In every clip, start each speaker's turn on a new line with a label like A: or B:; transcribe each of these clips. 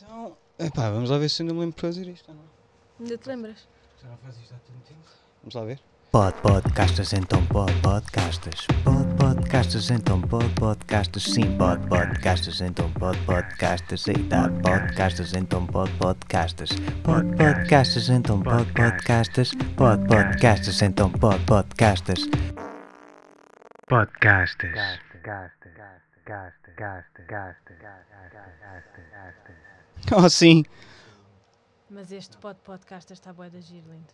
A: Então, epá, vamos lá ver se ainda me lembro de fazer isto ou não.
B: Ainda te lembras?
A: Já não faz isto há tanto tempo. Vamos lá ver.
C: Pod podcastas, então pod podcastas. Pod podcastas, então pod podcastas. Sim, pod podcastas, então pod podcastas. Eita, podcastas, então pod podcastas. Pod podcastas, então pod podcastas. Pod podcastas, então pod podcastas. Podcastas.
A: Oh, sim.
B: Mas este pod podcast está bué da giro, lindo.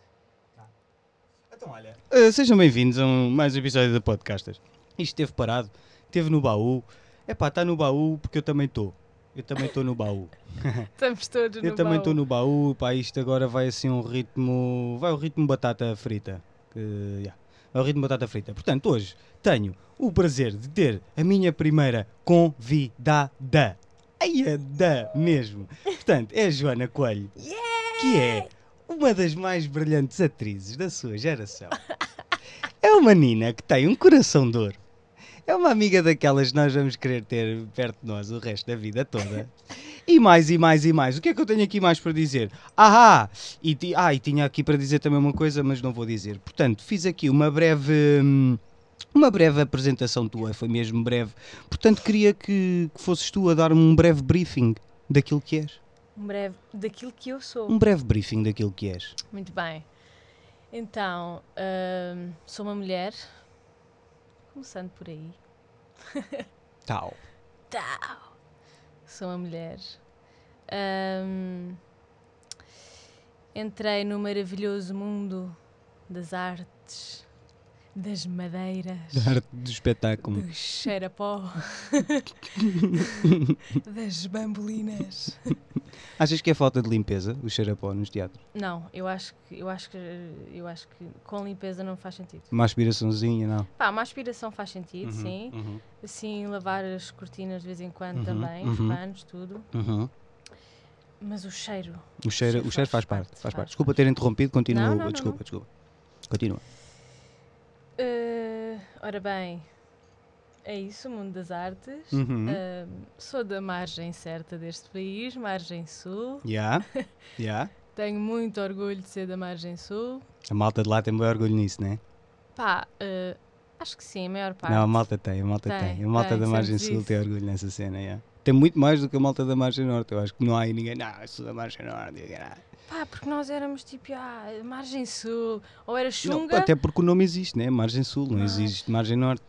A: Então, olha. Uh, sejam bem-vindos a um, mais um episódio da Podcasters. Isto esteve parado, esteve no baú. Epá, está no baú porque eu também estou. Eu também estou no baú.
B: Estamos todos no
A: eu também
B: baú.
A: estou no baú. Pá, isto agora vai assim um ritmo. Vai o ritmo batata frita. Que, yeah, Vai o ritmo batata frita. Portanto, hoje tenho o prazer de ter a minha primeira convidada. Ai, da mesmo. Portanto, é a Joana Coelho. Que é uma das mais brilhantes atrizes da sua geração. É uma Nina que tem um coração de ouro. É uma amiga daquelas que nós vamos querer ter perto de nós o resto da vida toda. E mais, e mais, e mais. O que é que eu tenho aqui mais para dizer? Ah, e, ti- ah, e tinha aqui para dizer também uma coisa, mas não vou dizer. Portanto, fiz aqui uma breve. hum, Uma breve apresentação tua, foi mesmo breve. Portanto, queria que, que fosses tu a dar-me um breve briefing daquilo que és.
B: Um breve daquilo que eu sou.
A: Um breve briefing daquilo que és.
B: Muito bem. Então, hum, sou uma mulher. Começando por aí.
A: Tal.
B: Tau. Sou uma mulher. Hum, entrei no maravilhoso mundo das artes, das madeiras.
A: Da arte do espetáculo.
B: Do cheirapó, das bambolinas.
A: Achas que é falta de limpeza o cheiro a pó nos teatros?
B: Não, eu acho que eu acho que eu acho que com limpeza não faz sentido.
A: Uma aspiraçãozinha, não?
B: Pá, uma aspiração faz sentido,
A: Uhum,
B: sim.
A: uhum,
B: Assim, lavar as cortinas de vez em quando
A: Uhum,
B: também, os
A: uhum.
B: panos, tudo.
A: uhum.
B: Mas o cheiro.
A: O, cheiro,
B: cheiro
A: o cheiro faz
B: faz
A: parte,
B: parte,
A: faz
B: faz,
A: parte. Desculpa ter interrompido, continua.
B: Não, não,
A: desculpa,
B: não.
A: desculpa. Continua.
B: Eh, ora bem, é isso, o mundo das artes.
A: Uhum.
B: Ahm, sou da margem certa deste país, margem sul.
A: Já? Já?
B: Tenho muito orgulho de ser da margem sul.
A: A malta de lá tem bem orgulho nisso, não é?
B: Pá, eh, acho que sim, a maior parte.
A: Não, a malta tem, a malta
B: Tem,
A: tem. A malta
B: tem,
A: da margem sul
B: isso.
A: tem orgulho nessa cena, já. Tem muito mais do que a malta da margem norte. Eu acho que não há aí ninguém. Não, eu sou da margem norte. eu caralho."
B: Pá, porque nós éramos tipo, ah, margem sul, ou era
A: Não,
B: chunga.
A: até porque o nome existe, né? Margem sul, não
B: Ah.
A: existe margem norte.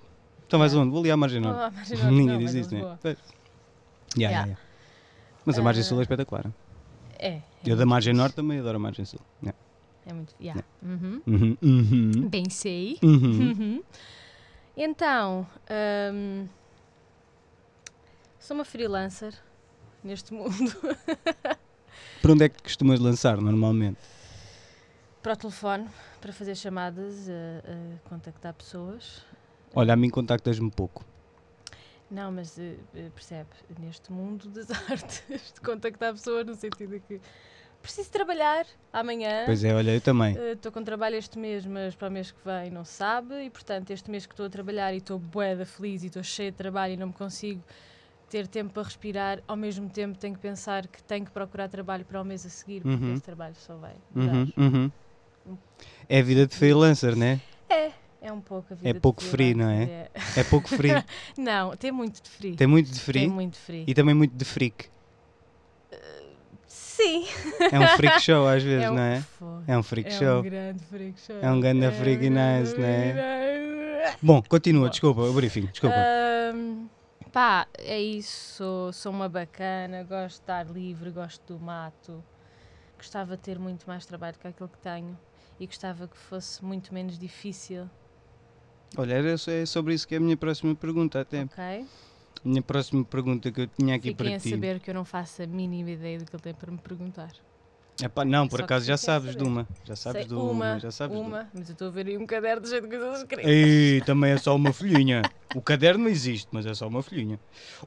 A: Então vais
B: Yeah.
A: onde? Vou ali à margem norte.
B: à margem norte,
A: Ninguém
B: não,
A: diz isso, né? Pois. Ya,
B: Yeah.
A: ya. Mas a margem sul é
B: Ah,
A: espetacular.
B: É. é
A: Eu da margem norte também adoro a margem sul. Ya.
B: É muito. Yeah. Uhum.
A: Uhum, uhum,
B: Bem sei.
A: uhum.
B: Uhum. Então, hum, sou uma freelancer neste mundo.
A: Por onde é que costumas lançar normalmente?
B: para o telefone, para fazer chamadas, a, a contactar pessoas.
A: Olha, a mim contactas-me pouco.
B: Não, mas eh, eh, percebe, neste mundo das artes, de contactar pessoas no sentido de que preciso trabalhar amanhã.
A: Pois é, olha, eu também.
B: Eh, Estou com trabalho este mês, mas para o mês que vem não sabe, e portanto, este mês que estou a trabalhar e estou bué feliz e estou cheia de trabalho e não me consigo ter tempo para respirar, ao mesmo tempo tenho que pensar que tenho que procurar trabalho para o mês a seguir, porque
A: Uhum.
B: esse trabalho só vai
A: Uhum, uhum. É a vida de freelancer, né?
B: É, é um pouco a vida de
A: pouco free, não é?
B: freelancer,
A: É pouco free.
B: Não, tem muito de free.
A: Tem muito de free
B: Tem muito free.
A: e também muito de freak.
B: Sim.
A: É um freak show às vezes,
B: é um,
A: não é?
B: Foi.
A: É um freak
B: é
A: show.
B: um grande freak show.
A: É um ganda
B: um
A: freaky
B: grande
A: nice, né?
B: freaky nice.
A: Bom, continua, desculpa, o briefing, desculpa.
B: Pá, é isso. Sou, uma bacana, gosto de estar livre, gosto do mato. Gostava de ter muito mais trabalho que aquilo que tenho e gostava que fosse muito menos difícil,
A: Olha, é sobre isso que é a minha próxima pergunta até.
B: ok?
A: A minha próxima pergunta que eu tinha aqui
B: Fiquem
A: para
B: a
A: ti.
B: saber que eu não faço a mínima ideia do que ele tem para me perguntar.
A: Epá, não, por
B: Só que
A: acaso já sabes de
B: saber.
A: uma. Já sabes
B: Sei
A: de uma,
B: uma,
A: já sabes de uma.
B: uma, mas eu estou a ver aí um caderno de coisas escritas.
A: Ei, também é só uma folhinha. O caderno não existe, mas é só uma folhinha.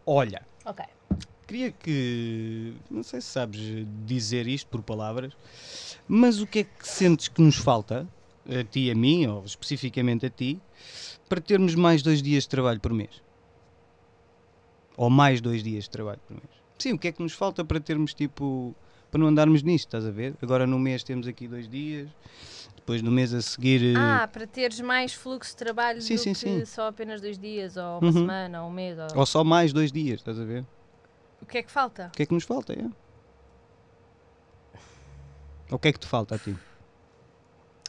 A: Olha,
B: Ok.
A: queria que. Não sei se sabes dizer isto por palavras, mas o que é que sentes que nos falta, a ti e a mim, ou especificamente a ti, para termos mais dois dias de trabalho por mês? Ou mais dois dias de trabalho por mês? Sim, o que é que nos falta para termos tipo. Para não andarmos nisto, estás a ver? Agora no mês temos aqui dois dias, depois no mês a seguir. eh,
B: Ah, para teres mais fluxo de trabalho
A: Sim,
B: do
A: sim,
B: que
A: sim.
B: só apenas dois dias, ou uma
A: Uhum.
B: semana, ou um mês. Ou...
A: Ou só mais dois dias, estás a ver?
B: O que é que falta?
A: O que é que nos falta? É? O que é que te falta a ti?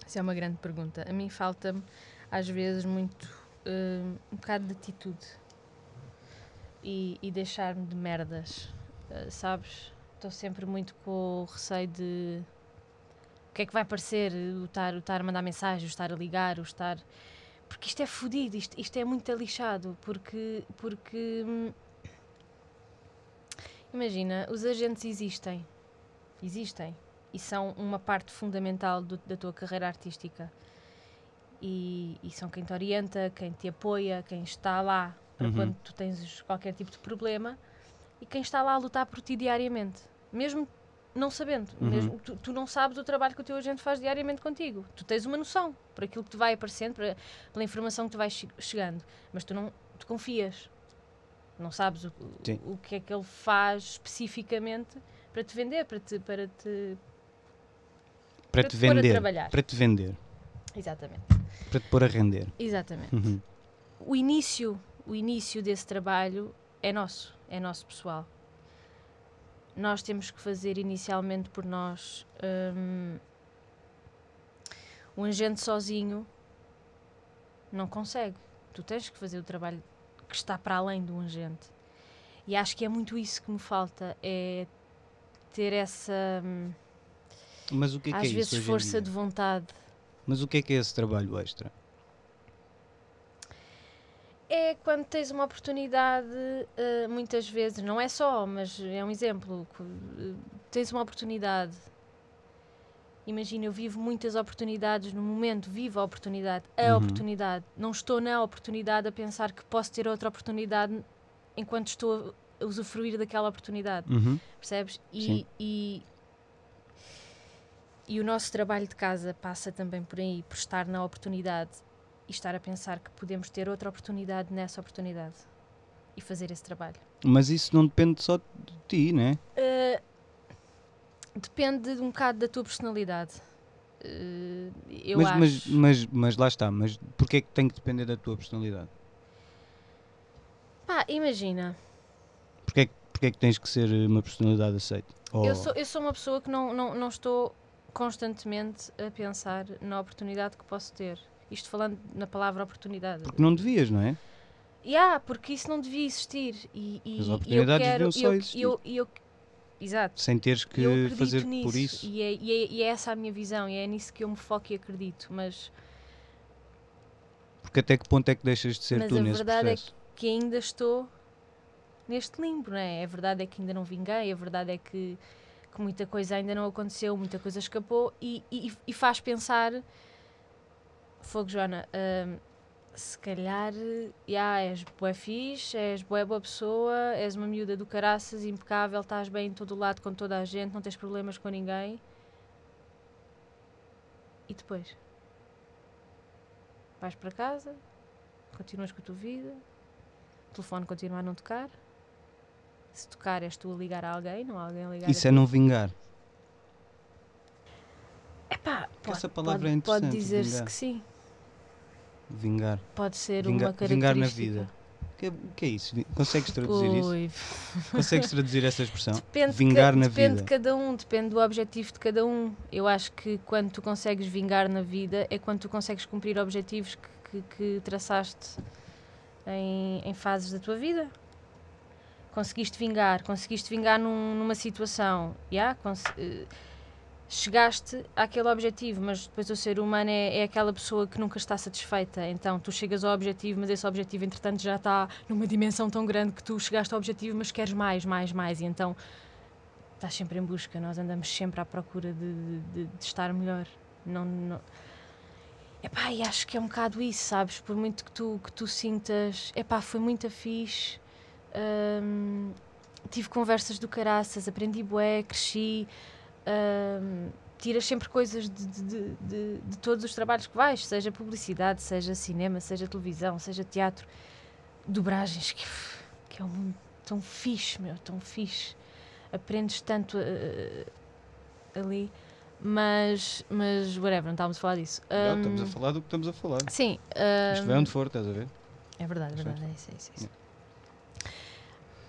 B: Isso é uma grande pergunta. A mim falta-me, às vezes, muito hum, um bocado de atitude e, e deixar-me de merdas, uh, sabes? Estou sempre muito com o receio de o que é que vai parecer o estar, o estar a mandar mensagem, o estar a ligar, o estar. Porque isto é fodido, isto, isto é muito lixado, porque. porque hum, imagina, os agentes existem. Existem e são uma parte fundamental do- da tua carreira artística. E, e são quem te orienta, quem te apoia, quem está lá para
A: Uhum.
B: quando tu tens qualquer tipo de problema e quem está lá a lutar por ti diariamente, mesmo não sabendo,
A: Uhum.
B: mesmo tu, tu não sabes o trabalho que o teu agente faz diariamente contigo. Tu tens uma noção por aquilo que te vai aparecendo, para- pela informação que te vai che- chegando, mas tu não tu confias. Não sabes o, o que é que ele faz especificamente para te vender, para te, para te
A: Para,
B: Para
A: te
B: te pôr a
A: vender.
B: trabalhar.
A: Para te vender.
B: Exatamente.
A: Para te pôr a render.
B: Exatamente.
A: Uhum.
B: O início, o início desse trabalho é nosso, é nosso pessoal. Nós temos que fazer inicialmente por nós. hum, um agente sozinho não consegue. Tu tens que fazer o trabalho que está para além do agente. E acho que é muito isso que me falta, é ter essa, hum,
A: Mas o que é que
B: às
A: é
B: vezes,
A: isso
B: força de vontade.
A: Mas o que é que é esse trabalho extra?
B: É quando tens uma oportunidade, eh, muitas vezes, não é só, mas é um exemplo. eh, tens uma oportunidade. Imagina, eu vivo muitas oportunidades no momento, vivo a oportunidade, a
A: Uhum.
B: oportunidade. Não estou na oportunidade a pensar que posso ter outra oportunidade enquanto estou a usufruir daquela oportunidade.
A: Uhum.
B: Percebes? E, e, e o nosso trabalho de casa passa também por aí, por estar na oportunidade e estar a pensar que podemos ter outra oportunidade nessa oportunidade e fazer esse trabalho.
A: Mas isso não depende só de ti, né?
B: Uh, depende de um bocado da tua personalidade. Uh, eu
A: mas,
B: acho.
A: mas, mas, mas lá está. Mas porquê é que tem que depender da tua personalidade?
B: Pá, imagina,
A: Porquê, é que- porquê é que tens que ser uma personalidade aceita? Ou-
B: eu, sou, eu sou uma pessoa que não, não, não estou constantemente a pensar na oportunidade que posso ter. Isto falando na palavra oportunidade.
A: Porque não devias, não é?
B: Yeah, porque isso não devia existir. E, e,
A: As
B: e eu
A: oportunidades
B: quero.
A: deviam só
B: eu,
A: existir.
B: eu, e eu- exato.
A: Sem teres
B: eu
A: que fazer
B: nisso.
A: por isso.
B: E é, e, é, e é essa a minha visão. E é nisso que eu me foco e acredito. Mas,
A: Porque até que ponto é que deixas de ser
B: mas
A: tu
B: a
A: nesse
B: verdade é
A: processo?
B: que ainda estou neste limbo, não é? A verdade é que ainda não vinguei. A verdade é que, que muita coisa ainda não aconteceu. Muita coisa escapou. E, e, e faz pensar. Fogo, Joana. hum, se calhar, já, és bué fixe, és bué boa pessoa, és uma miúda do caraças, impecável, estás bem em todo o lado com toda a gente, não tens problemas com ninguém. E depois? Vais para casa, continuas com a tua vida, o telefone continua a não tocar. Se tocar, és tu a ligar a alguém, não há alguém a ligar
A: Isso
B: a
A: é
B: ti.
A: não vingar.
B: Epá, pode,
A: essa palavra
B: pode,
A: é
B: pode
A: interessante,
B: dizer-se
A: vingar.
B: que sim.
A: Vingar.
B: Pode ser uma característica.
A: vingar na vida. O que, é, que é isso? Consegues traduzir isso?
B: Ui,
A: Consegues traduzir essa expressão?
B: Depende, de
A: Vingar na
B: depende
A: vida.
B: de cada um, depende do objetivo de cada um. Eu acho que quando tu consegues vingar na vida é quando tu consegues cumprir objetivos que, que, que traçaste em, em fases da tua vida. Conseguiste vingar, conseguiste vingar num- numa situação, yeah, cons- eh, chegaste àquele objetivo, mas depois o ser humano é, é aquela pessoa que nunca está satisfeita. Então tu chegas ao objetivo, mas esse objetivo entretanto já está numa dimensão tão grande que tu chegaste ao objetivo, mas queres mais, mais, mais. E então estás sempre em busca. Nós andamos sempre à procura de, de- de- estar melhor. Não, não... Epá, e acho que é um bocado isso, sabes? Por muito que tu, que tu sintas, epá, foi muito fixe. hum, tive conversas do caraças, aprendi bué, cresci. Tiras sempre coisas de, de- de- de- todos os trabalhos que vais, seja publicidade, seja cinema, seja televisão, seja teatro, dobragens, que, que é um mundo tão fixe, meu, tão fixe. aprendes tanto eh, ali, mas, mas whatever, não estávamos a falar disso.
A: Não, estamos a falar do que estamos a falar.
B: Sim.
A: Isto vai onde for, estás a ver?
B: é verdade, é verdade, é isso, é isso. é isso.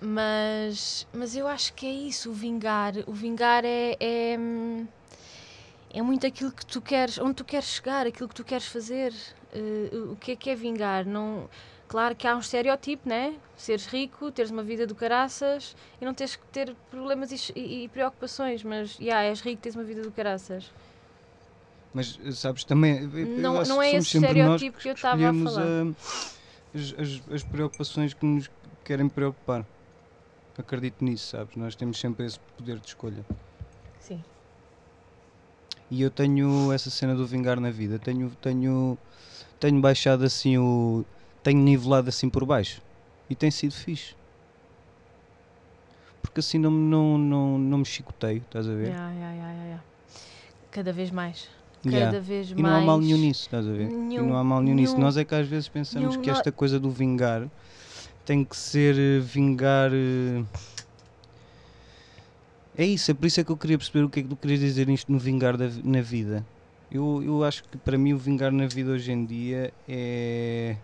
B: Mas, mas eu acho que é isso, o vingar. O vingar é, é, é muito aquilo que tu queres, onde tu queres chegar, aquilo que tu queres fazer. Eh, o que é que é vingar? Não, claro que há um estereotipo, né? Seres rico, teres uma vida do caraças e não teres que ter problemas e, e- e preocupações, mas, yeah, és rico, tens uma vida do caraças.
A: Mas eh, sabes, também. eu
B: Não- não
A: que
B: é esse
A: nós
B: estereotipo que eu estava a falar.
A: ah, as, as- as preocupações que nos querem preocupar. Acredito nisso, sabes? Nós temos sempre esse poder de escolha.
B: Sim.
A: E eu tenho essa cena do vingar na vida. Tenho, tenho, tenho baixado assim o. Tenho nivelado assim por baixo. E tem sido fixe. Porque assim não, não, não, não me chicoteio, estás a ver?
B: Yeah, yeah, yeah, yeah. Cada vez mais. Cada
A: Yeah.
B: vez
A: E
B: mais.
A: não há mal nenhum nisso, estás a ver? e
B: Nenhum-
A: não há mal nenhum nisso.
B: nenhum-
A: Nós é que às vezes pensamos
B: nenhum
A: que esta coisa do vingar tem que ser eh, vingar. eh, É isso, é por isso é que eu queria perceber o que é que tu querias dizer isto no vingar da na vida. Eu, eu acho que para mim o vingar na vida hoje em dia é.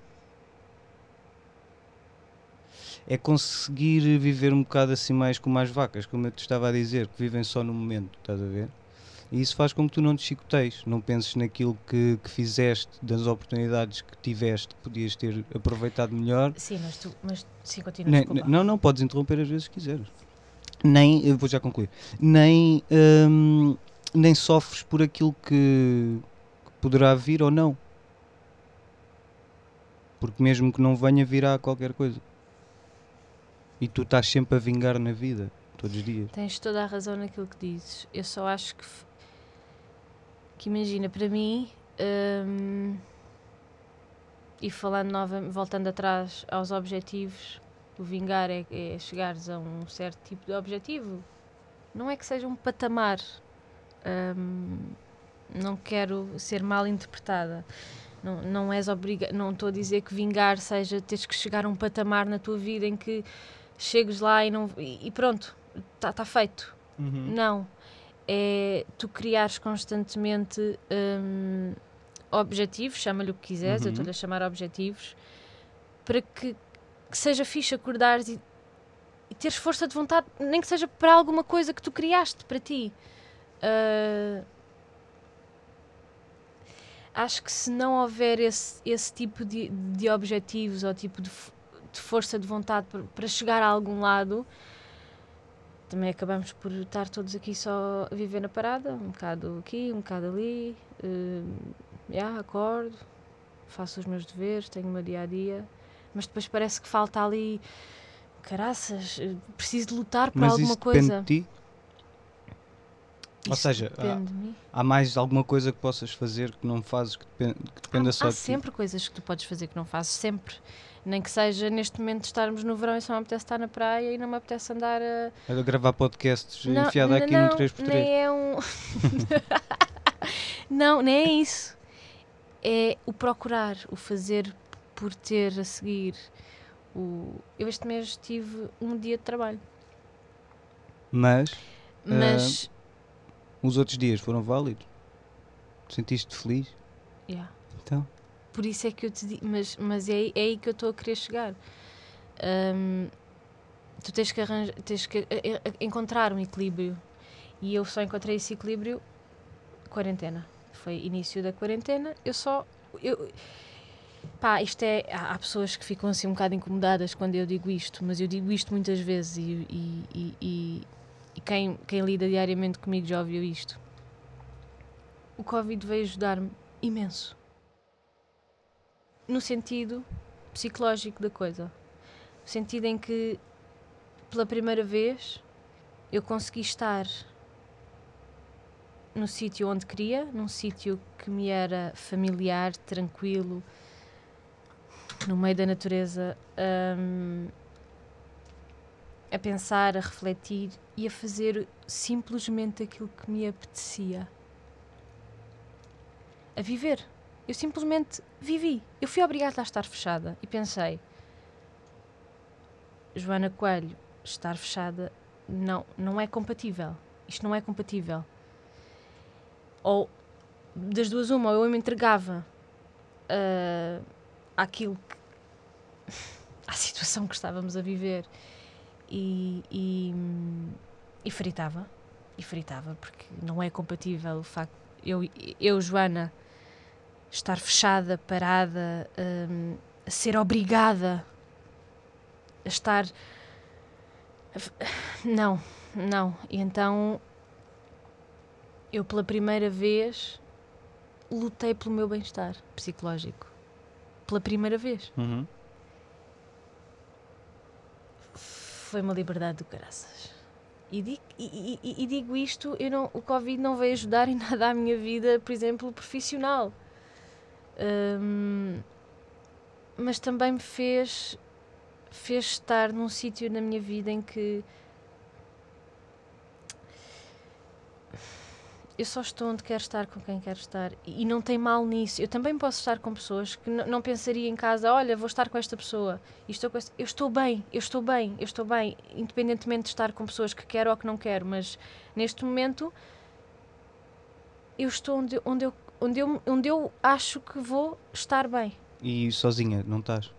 A: É conseguir viver um bocado assim mais como as vacas, como eu te estava a dizer, que vivem só no momento, estás a ver? E isso faz com que tu não te chicoteis, não penses naquilo que, que fizeste, das oportunidades que tiveste, que podias ter aproveitado melhor.
B: Sim, mas tu. Mas sim, continua.
A: Nem-
B: desculpa.
A: não, não, podes interromper às vezes que quiseres. Nem, eu vou já concluir, nem, hum, nem sofres por aquilo que, que poderá vir ou não. Porque mesmo que não venha, virá qualquer coisa. E tu estás sempre a vingar na vida, todos os dias.
B: Tens toda a razão naquilo que dizes. Eu só acho que. Que imagina, para mim. hum, e falando nova, voltando atrás aos objetivos, o vingar é, é chegares a um certo tipo de objetivo. Não é que seja um patamar. hum, não quero ser mal interpretada. Não, não és obriga não estou a dizer que vingar seja teres que chegar a um patamar na tua vida em que chegues lá e, não, e, pronto, está tá feito. Não. É tu criares constantemente hum, objetivos, chama-lhe o que quiseres, eu
A: Uhum.
B: estou-lhe a chamar objetivos, para que, que seja fixe acordares e, e teres força de vontade, nem que seja para alguma coisa que tu criaste para ti. Ah, acho que se não houver esse, esse tipo de, de objetivos ou tipo de, de força de vontade para, para chegar a algum lado, também acabamos por estar todos aqui só a viver na parada, um bocado aqui, um bocado ali. Uh, yeah, acordo, faço os meus deveres, tenho o meu dia a dia, mas depois parece que falta ali. Caraças, eh, preciso de lutar por
A: Mas
B: alguma
A: isso depende
B: coisa.
A: de ti? Ou
B: Isso
A: seja, há-
B: depende de mim.
A: Há mais alguma coisa que possas fazer que não fazes que depende, que dependa
B: há,
A: só
B: há
A: de ti?
B: sempre coisas que tu podes fazer que não fazes, sempre. Nem que seja neste momento estarmos no verão e só me apetece estar na praia e não me apetece andar a.
A: A gravar podcasts
B: Não, n-
A: aqui
B: não,
A: no 3x3.
B: Nem é um. não, nem é isso. É o procurar, o fazer por ter a seguir. O... Eu este mês tive um dia de trabalho,
A: Mas
B: mas.
A: os outros dias foram válidos. Sentiste-te feliz?
B: yeah.
A: Então,
B: Por isso é que eu te digo, mas, mas é, é aí que eu estou a querer chegar. Hum, tu tens que, arranja, tens que eh, eh, encontrar um equilíbrio. E eu só encontrei esse equilíbrio quarentena. Foi início da quarentena. Eu só. Eu, pá, isto é. Há, pessoas que ficam assim um bocado incomodadas quando eu digo isto, mas eu digo isto muitas vezes e, e, e- e quem, quem lida diariamente comigo já ouviu isto. O Covid veio ajudar-me imenso no sentido psicológico da coisa. No sentido em que, pela primeira vez, eu consegui estar no sítio onde queria, num sítio que me era familiar, tranquilo, no meio da natureza, hum, a pensar, a refletir e a fazer simplesmente aquilo que me apetecia. A viver. Eu simplesmente vivi. Eu fui obrigada a estar fechada e pensei: Joana Coelho, estar fechada não, não é compatível. Isto não é compatível. Ou das duas uma, ou eu me entregava uh, àquilo que, à situação que estávamos a viver e, e, e fritava e fritava porque não é compatível o facto eu, eu Joana estar fechada, parada um, a ser obrigada a estar não, não e então eu pela primeira vez lutei pelo meu bem-estar psicológico. Pela primeira vez.
A: Uhum.
B: Foi uma liberdade do caraças. E digo, e, e, e digo isto, eu não, o Covid não veio ajudar em nada à minha vida, por exemplo, profissional. Hum, mas também me fez, fez estar num sítio na minha vida em que eu só estou onde quero estar com quem quero estar e não tem mal nisso. Eu também posso estar com pessoas que não pensaria em casa, olha, vou estar com esta pessoa e estou com esta... Eu estou bem, eu estou bem, eu estou bem, independentemente de estar com pessoas que quero ou que não quero, mas neste momento eu estou onde, onde, eu, onde, eu, onde eu acho que vou estar bem.
A: E sozinha, não estás?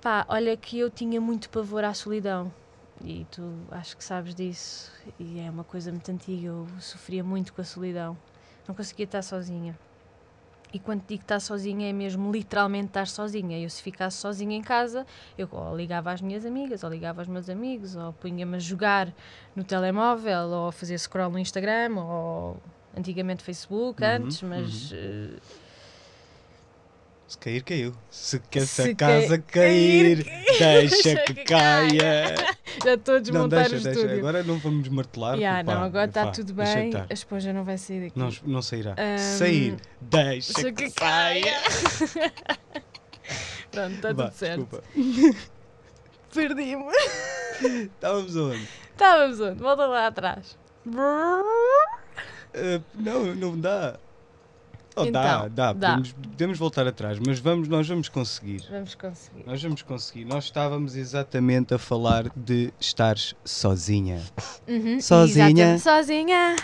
B: Pá, olha que eu tinha muito pavor à solidão e tu acho que sabes disso, e é uma coisa muito antiga. Eu sofria muito com a solidão, não conseguia estar sozinha. E quando digo estar sozinha, é mesmo literalmente estar sozinha. Eu, se ficasse sozinha em casa, eu ou ligava às minhas amigas, ou ligava aos meus amigos, ou punha-me a jogar no telemóvel, ou a fazer scroll no Instagram, ou antigamente Facebook, uhum, antes, mas. Uhum. Uh,
A: se cair, caiu. Se, que essa casa cair, cair, deixa que caia.
B: Já estou a desmontar
A: não, deixa,
B: o
A: deixa.
B: estúdio.
A: Agora não vamos martelar.
B: Yeah, não, agora está tudo bem. A esponja não vai sair daqui.
A: Não, não sairá. Um, Sair, deixa, deixa que, que caia.
B: Pronto, está tudo certo. Perdi-me.
A: Estávamos onde?
B: Estávamos onde? Volta lá atrás.
A: Uh, não, não dá. Oh, então, dá, dá, dá. Podemos, podemos, voltar atrás, mas vamos, nós vamos conseguir.
B: Vamos conseguir.
A: Nós vamos conseguir. Nós estávamos exatamente a falar de estar sozinha.
B: Uhum,
A: sozinha.
B: Sozinha.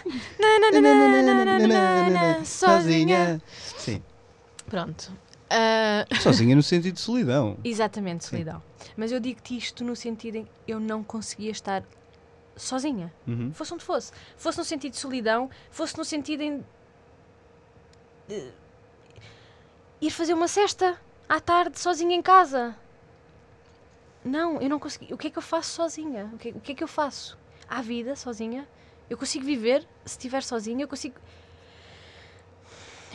B: Sozinha.
A: Sim.
B: Pronto. Uh...
A: Sozinha no sentido de solidão.
B: Exatamente, solidão. Sim. Mas eu digo-te isto no sentido em que eu não conseguia estar sozinha.
A: Uhum.
B: Fosse onde fosse. Fosse no sentido de solidão, fosse no sentido em uh, ir fazer uma cesta à tarde sozinha em casa. Não, eu não consegui. O que é que eu faço sozinha? O que, o que é que eu faço? Há vida sozinha? Eu consigo viver se estiver sozinha? Eu consigo.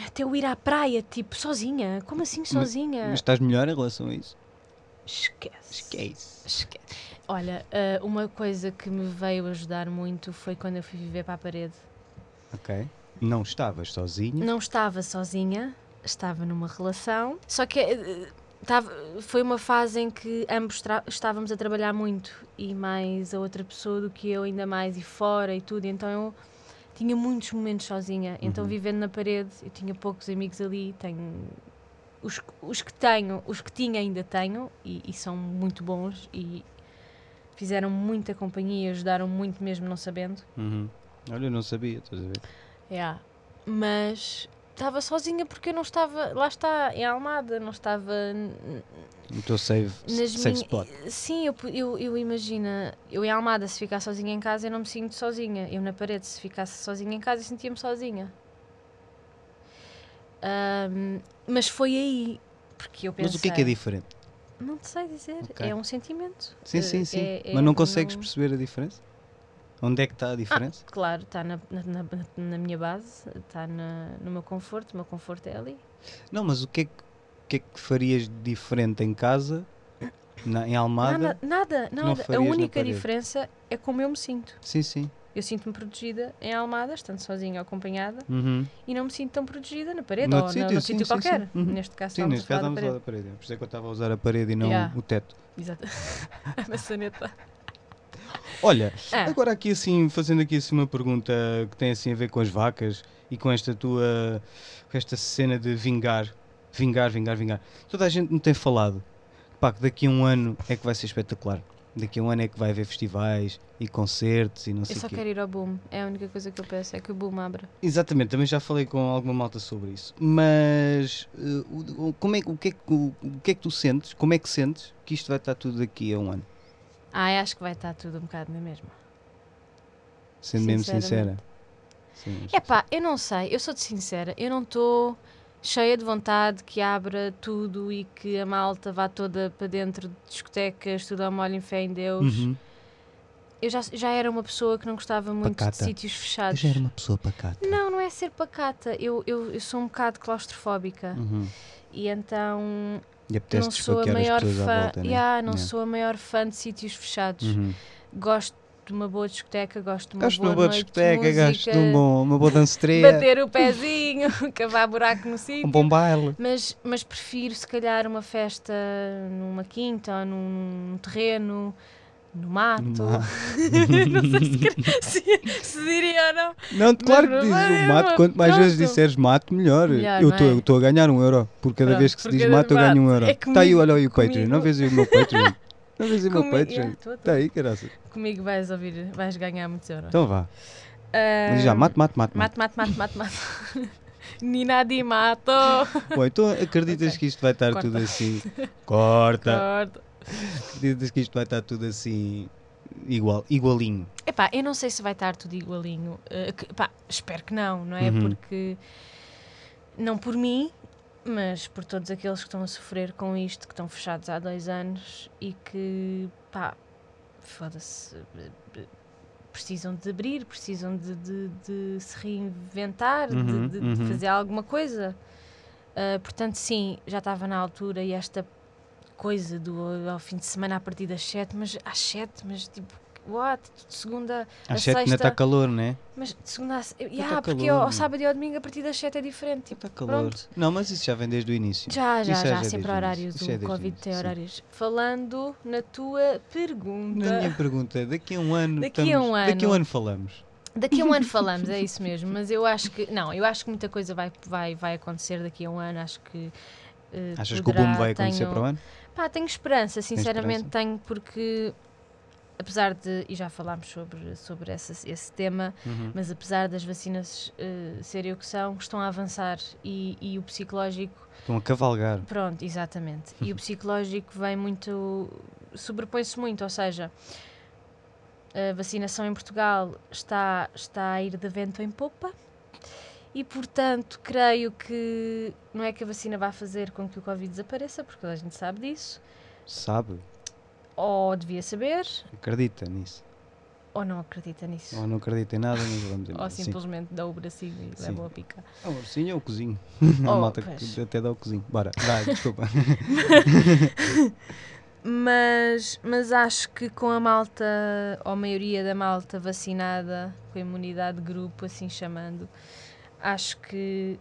B: Até eu ir à praia, tipo, sozinha. Como assim sozinha?
A: Mas, mas estás melhor em relação a isso?
B: Esquece.
A: Esquece.
B: Esquece. Olha, uh, uma coisa que me veio ajudar muito foi quando eu fui viver para a parede.
A: Ok. Não estavas sozinha?
B: Não estava sozinha, estava numa relação. Só que uh, tava, foi uma fase em que ambos estávamos a trabalhar muito e mais a outra pessoa do que eu, ainda mais, e fora e tudo. Então eu tinha muitos momentos sozinha. Então, uhum. vivendo na parede, eu tinha poucos amigos ali. Tenho os, os que tenho, os que tinha ainda tenho e, e são muito bons e fizeram muita companhia, ajudaram muito mesmo não sabendo.
A: Uhum. Olha, eu não sabia, estás a ver?
B: Yeah. Mas estava sozinha porque eu não estava, lá está, em Almada, não estava.
A: No teu save, save spot.
B: Sim, eu, eu, eu imagino, eu em Almada, se ficar sozinha em casa, eu não me sinto sozinha. Eu na parede, se ficasse sozinha em casa, eu sentia-me sozinha. Um, mas foi aí, porque eu pensei...
A: Mas o que é que é diferente?
B: Não te sei dizer, okay. é um sentimento.
A: Sim, sim, sim. É, é, mas não consegues não... perceber a diferença? Onde é que está a diferença?
B: Ah, claro, está na, na, na, minha base, está no meu conforto, o meu conforto é ali.
A: Não, mas o que é que, que, é que farias diferente em casa, na, em Almada?
B: Nada, nada, nada. A única diferença é como eu me sinto.
A: Sim, sim.
B: Eu sinto-me protegida em Almada, estando sozinha ou acompanhada,
A: uhum.
B: e não me sinto tão protegida na parede no ou sítio, no, sítio qualquer. Sim. Uhum. Neste caso,
A: sim, neste caso estamos a parede. Por isso é que eu estava a usar a parede e não yeah. o teto.
B: Exato. a maçaneta.
A: Olha, ah. agora aqui assim, fazendo aqui assim uma pergunta que tem assim a ver com as vacas e com esta tua, com esta cena de vingar, vingar, vingar, vingar. Toda a gente me tem falado, pá, que daqui a um ano é que vai ser espetacular Daqui a um ano é que vai haver festivais e concertos e não
B: Eu
A: sei
B: só
A: o quê.
B: quero ir ao boom. É a única coisa que eu peço, é que o boom abra.
A: Exatamente, também já falei com alguma malta sobre isso. Mas o, o- como é, que- o, que é que, o, o que é que tu sentes? Como é que sentes que isto vai estar tudo daqui a um ano?
B: Ah, eu acho que vai estar tudo um bocado na mesma.
A: Sendo mesmo sincera.
B: É pá, eu não sei, eu sou-te sincera, eu não estou cheia de vontade que abra tudo e que a malta vá toda para dentro de discotecas, tudo ao molho em fé em Deus.
A: Uhum.
B: Eu já, já era uma pessoa que não gostava muito
A: Pacata.
B: de sítios
A: Eu
B: fechados.
A: já era uma pessoa pacata.
B: Não, não é ser pacata, eu, eu, eu sou um bocado claustrofóbica
A: Uhum.
B: e então
A: E
B: não sou a maior fã.
A: volta, né?
B: Yeah, não
A: Yeah.
B: sou a maior fã de sítios fechados.
A: Uhum.
B: Gosto de uma boa discoteca, gosto de uma
A: Gosto de
B: boa,
A: uma boa
B: noite
A: discoteca,
B: de
A: gosto
B: música,
A: de um bom, uma boa danceteria,
B: bater o pezinho, cavar buraco no sítio.
A: um bom baile.
B: Mas, mas prefiro, se calhar, uma festa numa quinta ou num, terreno, no mato.
A: Numa-
B: não sei se, se, diria ou não.
A: Não, claro que dizes o
B: mas-
A: mato, quanto mais vezes
B: pronto.
A: disseres mato, melhor.
B: Melhor,
A: eu
B: não é?
A: estou a ganhar um euro por cada
B: Pronto,
A: vez que se diz
B: cada
A: mato, eu ganho um
B: mato.
A: euro.
B: É
A: Está aí,
B: comigo-
A: olha aí o Patreon.
B: comigo-
A: Não vês aí o meu Patreon? Não vês o meu?
B: Yeah, tô, tô.
A: Está aí, caraças.
B: Comigo vais ouvir, vais ganhar muitos euros.
A: Então vá. Mas já, mato, mato. mato. Mato,
B: mato, mato, mato, mato. Nina di mato.
A: Bom, então acreditas
B: Ok.
A: que isto vai estar
B: Corta.
A: tudo assim? Corta.
B: Corta.
A: Acreditas que isto vai estar tudo assim igual, igualinho?
B: Epá, eu não sei se vai estar tudo igualinho. eh, que- pá, espero que não, não é?
A: Uhum.
B: Porque não por mim, mas por todos aqueles que estão a sofrer com isto, que estão fechados há dois anos e que, pá, foda-se, precisam de abrir, precisam de, de- de se reinventar, de-
A: Uhum,
B: de, de
A: uhum.
B: fazer alguma coisa. Ah, portanto, sim, já estava na altura e esta coisa do ao fim de semana a partir das 7, mas às 7, mas tipo, what? De segunda a
A: Às sete ainda
B: sexta.
A: está calor, não é?
B: Mas de segunda a. se-
A: tá
B: Yeah, porque
A: calor,
B: ao,
A: meu.
B: sábado e ao domingo a partir das 7 é diferente. Tipo,
A: Está calor.
B: pronto.
A: Não, mas isso já vem desde o início.
B: Já, já,
A: é
B: já,
A: já
B: sempre horários.
A: Isso
B: O
A: é
B: Covid
A: início,
B: tem
A: sim.
B: horários. Falando na tua pergunta.
A: Na minha pergunta, daqui a um ano.
B: Daqui a
A: estamos-
B: um
A: Daqui a um
B: ano.
A: ano falamos.
B: Daqui a um ano falamos, é isso mesmo. Mas eu acho que. Não, eu acho que muita coisa vai, vai, vai acontecer daqui a um ano. Acho que. eh,
A: Achas que o
B: poderá-
A: boom vai acontecer
B: tenho-
A: para o ano?
B: Pá, tenho esperança, sinceramente tenho, porque apesar de, e já falámos sobre, sobre essa, esse tema,
A: Uhum.
B: mas apesar das vacinas eh, serem o que são, estão a avançar e, e o psicológico,
A: Estão a cavalgar.
B: pronto, exatamente, e o psicológico vem muito, sobrepõe-se muito, ou seja, a vacinação em Portugal está, está a ir de vento em popa. E portanto, creio que não é que a vacina vá fazer com que o Covid desapareça, porque a gente sabe disso,
A: Sabe?
B: Ou devia saber,
A: Acredita nisso.
B: ou não acredita nisso.
A: Ou não acredita em nada, mas vamos embora.
B: Ou
A: Sim.
B: simplesmente dá o bracinho e
A: Sim.
B: leva a pica.
A: Ah, o ursinho ou o cozinho?
B: Oh,
A: a malta que até dá o cozinho. Bora, vai, desculpa.
B: Mas, mas acho que com a malta, ou a maioria da malta vacinada, com a imunidade de grupo, assim chamando, acho que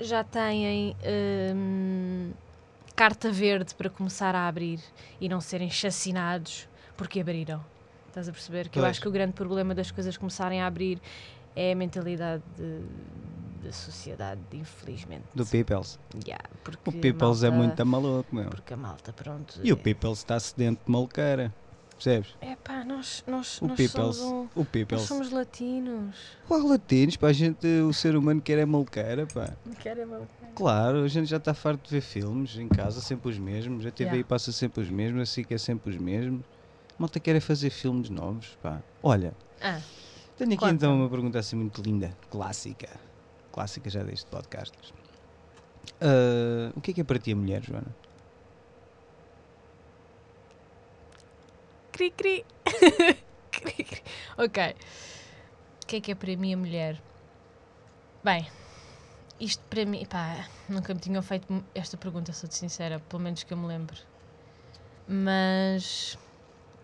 B: já têm hum, carta verde para começar a abrir e não serem chacinados porque abriram. Estás a perceber? Que eu
A: Pois.
B: acho que o grande problema das coisas começarem a abrir é a mentalidade de- da sociedade, infelizmente.
A: Do Peoples.
B: Yeah, porque
A: O Peoples é
B: malta-
A: muito maluco, meu.
B: Porque a malta, pronto.
A: E o Peoples está sedento de maluqueira. Percebes?
B: É pá, nós, nós,
A: O
B: nós
A: Peoples.
B: somos um.
A: O Peoples.
B: somos latinos.
A: Qual latinos? Pá, a gente, o ser humano quer é maluqueira, pá.
B: Querem mal.
A: Claro, a gente já está farto de ver filmes em casa, sempre os mesmos. A TV
B: Yeah.
A: passa sempre os mesmos, assim que é sempre os mesmos. A malta quer é fazer filmes novos, pá. Olha,
B: Ah,
A: tenho aqui
B: Conta-me.
A: então uma pergunta assim muito linda, clássica. Clássica já deste podcast. Ah, o que é que é para ti a mulher, Joana?
B: Cri cri. cri cri. Ok. O que é que é para mim a mulher? Bem, isto para mim. Pá, nunca me tinham feito esta pergunta, sou-te sincera, pelo menos que eu me lembro. Mas.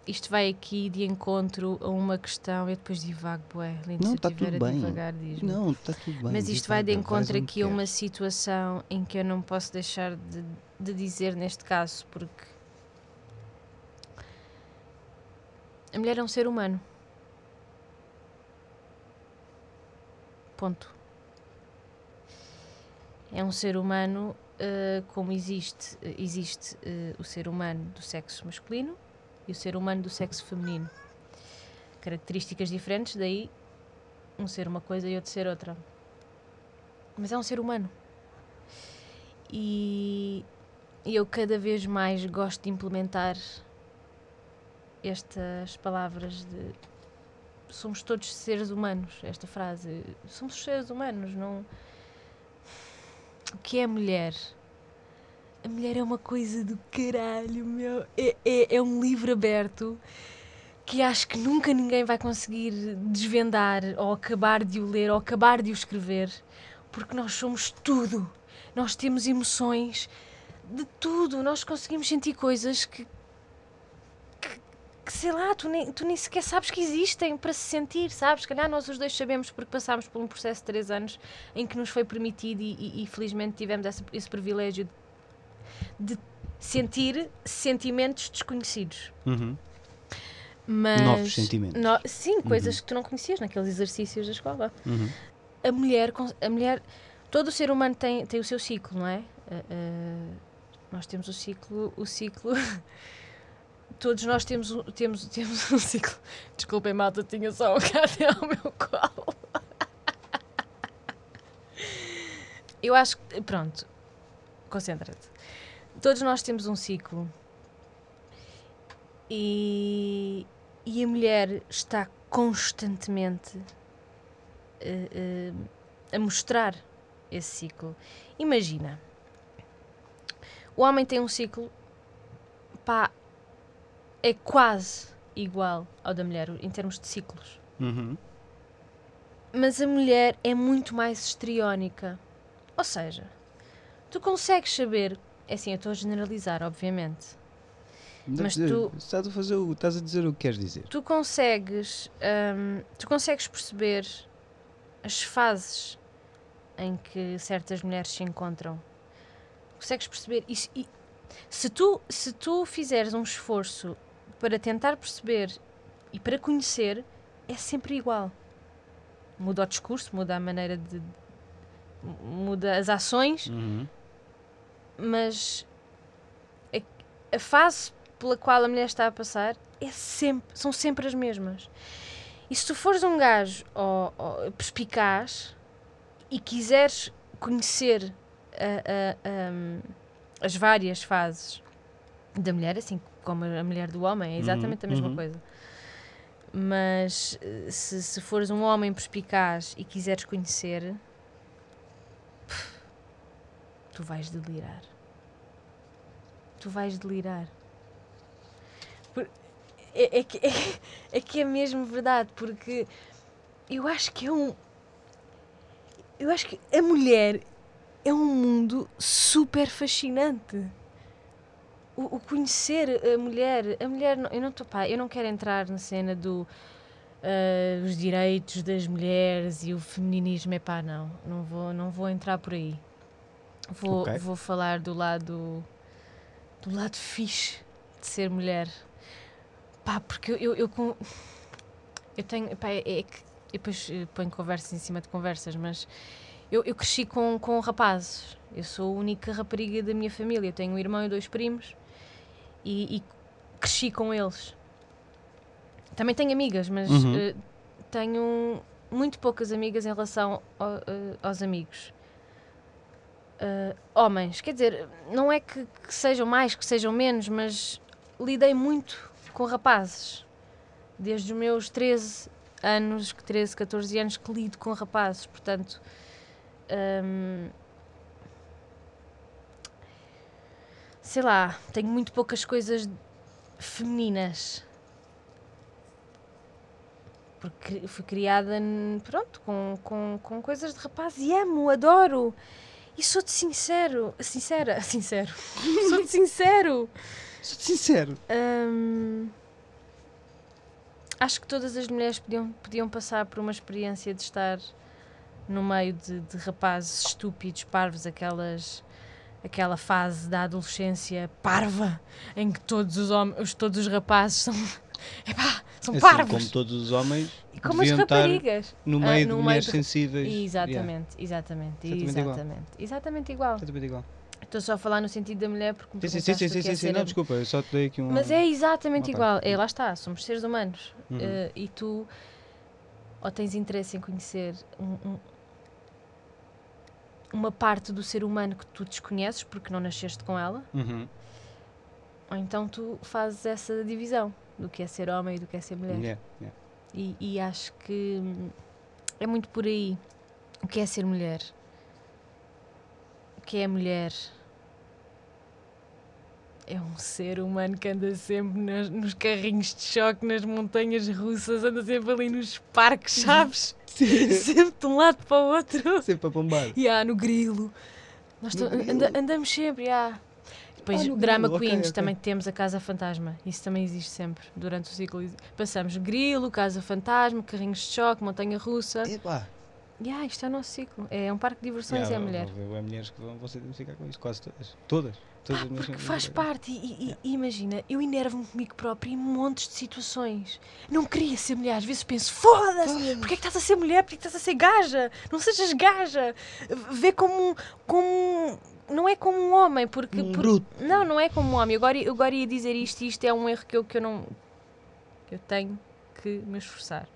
B: Isto vai aqui de encontro a uma questão. Eu depois divago, bué. Lindo,
A: Não,
B: se
A: tá
B: estiver
A: tudo
B: a
A: bem.
B: divagar, diz-me.
A: Não, está tudo bem.
B: Mas isto vai de
A: divaga,
B: encontro aqui a uma situação em que eu não posso deixar de, de dizer neste caso, porque a mulher é um ser humano. Ponto. É um ser humano, eh, como existe, existe eh, o ser humano do sexo masculino e o ser humano do sexo feminino. Características diferentes, daí um ser uma coisa e outro ser outra. Mas é um ser humano. E eu cada vez mais gosto de implementar estas palavras de somos todos seres humanos, esta frase. Somos seres humanos, não. O que é a mulher? A mulher é uma coisa do caralho, meu. É, é, é um livro aberto que acho que nunca ninguém vai conseguir desvendar ou acabar de o ler ou acabar de o escrever, porque nós somos tudo. Nós temos emoções de tudo. Nós conseguimos sentir coisas que, que, sei lá, tu nem, tu nem sequer sabes que existem para se sentir, sabes? Se calhar nós os dois sabemos porque passámos por um processo de três anos em que nos foi permitido e, e, e felizmente tivemos esse, esse privilégio de, de, sentir sentimentos desconhecidos.
A: Uhum.
B: Mas,
A: Novos sentimentos.
B: No, sim, coisas que tu não conhecias naqueles exercícios da escola.
A: Uhum.
B: A mulher, a mulher, todo o ser humano tem, tem o seu ciclo, não é? Uh, uh, nós temos o ciclo, o ciclo. Todos nós temos, temos, temos um ciclo. Desculpem, malta, tinha só um gato ao meu colo. Eu acho que. Pronto, concentra-te. Todos nós temos um ciclo. E, e a mulher está constantemente uh, uh, a mostrar esse ciclo. Imagina o homem tem um ciclo, pá, é quase igual ao da mulher em termos de ciclos.
A: Uhum.
B: Mas a mulher é muito mais histriónica. Ou seja, tu consegues saber. É assim, eu estou a generalizar, obviamente.
A: Mas dizer, tu estás a, fazer o, estás a dizer o que queres dizer.
B: Tu consegues, hum, tu consegues perceber as fases em que certas mulheres se encontram consegues perceber isso. E se tu, se tu fizeres um esforço para tentar perceber e para conhecer, é sempre igual. Muda o discurso, muda a maneira de. muda as ações,
A: uhum.
B: mas a, a, fase pela qual a mulher está a passar é sempre, são sempre as mesmas. E se tu fores um gajo oh, oh, perspicaz e quiseres conhecer a, a, as várias fases da mulher, assim como a mulher do homem, é exatamente
A: uhum,
B: a mesma
A: uhum.
B: coisa. Mas se, se fores um homem perspicaz e quiseres conhecer, tu vais delirar. Tu vais delirar. Por, é, é, que, é, é que é mesmo verdade, porque eu acho que é um. Eu acho que a mulher é um mundo super fascinante. O, o conhecer a mulher, a mulher, eu não estou pá, eu não quero entrar na cena do uh, os direitos das mulheres e o feminismo, é pá, não, não vou, não vou entrar por aí. Vou, okay. vou falar do lado do lado fixe de ser mulher. Pá, porque eu, eu, eu, eu tenho, pá, é, é que depois ponho conversas em cima de conversas, mas eu, eu cresci com, com rapazes. Eu sou a única rapariga da minha família. Eu tenho um irmão e dois primos e, e cresci com eles. Também tenho amigas, mas uhum. uh, tenho muito poucas amigas em relação ao, uh, aos amigos. Uh, homens, quer dizer, não é que, que, sejam mais, que sejam menos, mas lidei muito com rapazes. Desde os meus 13 anos, 13, 14 anos, que lido com rapazes. Portanto, um, sei lá, tenho muito poucas coisas femininas. Porque fui criada, pronto, com, com, com coisas de rapaz e amo, adoro. E sou-te sincero, sincera, sincero, sou-te sincero.
A: Sou-te sincero.
B: Um, acho que todas as mulheres podiam, podiam passar por uma experiência de estar no meio de, de rapazes estúpidos, parvos, aquelas aquela fase da adolescência parva em que todos os homens, todos os rapazes são epá, são
A: assim,
B: parvos.
A: Como todos os homens
B: e como as raparigas
A: no meio ah, no de mulheres meio de... sensíveis.
B: Exatamente, yeah. exatamente, exatamente, exatamente, igual.
A: Exatamente igual.
B: Estou só a falar no sentido da mulher porque me
A: Sim, sim, sim,
B: perguntaste
A: sim, sim,
B: é
A: sim,
B: ser
A: não,
B: a-
A: desculpa, eu só te dei aqui um.
B: Mas é exatamente igual. É, lá está, somos seres humanos.
A: Uhum.
B: Eh, e tu ou tens interesse em conhecer um- um- uma parte do ser humano que tu desconheces porque não nasceste com ela,
A: Uhum.
B: ou então tu fazes essa divisão do que é ser homem e do que é ser mulher.
A: Yeah, yeah.
B: E, e acho que hum, é muito por aí. O que é ser mulher? O que é mulher? É um ser humano que anda sempre nas- nos carrinhos de choque, nas montanhas russas, anda sempre ali nos parques, sabes? sempre de um lado para o outro.
A: Sempre a bombar.
B: E há no grilo. Nós
A: No grilo?
B: anda- andamos sempre, há. Depois,
A: Ah,
B: Drama
A: grilo,
B: Queens,
A: ok.
B: também temos a Casa Fantasma. Isso também existe sempre, durante o ciclo. Passamos grilo, Casa Fantasma, carrinhos de choque, montanha russa.
A: Epá.
B: E ah, isto é o nosso ciclo. É um parque de diversões,
A: Yeah,
B: é a mulher.
A: Há mulheres que vão, vão se identificar com isso, quase todas. Todas. Todas as mulheres
B: Porque faz parte, e, e- imagina, eu enervo-me comigo própria em montes de situações. Não queria ser mulher, às vezes penso, foda-se, porquê é que estás a ser mulher, porquê é que estás a ser gaja? Não sejas gaja. Vê como, como não é como um homem, porque...
A: Um
B: por-. Não, não é como um homem. Eu agora, eu agora ia dizer isto e isto é um erro que eu, que eu não... Eu tenho que me esforçar.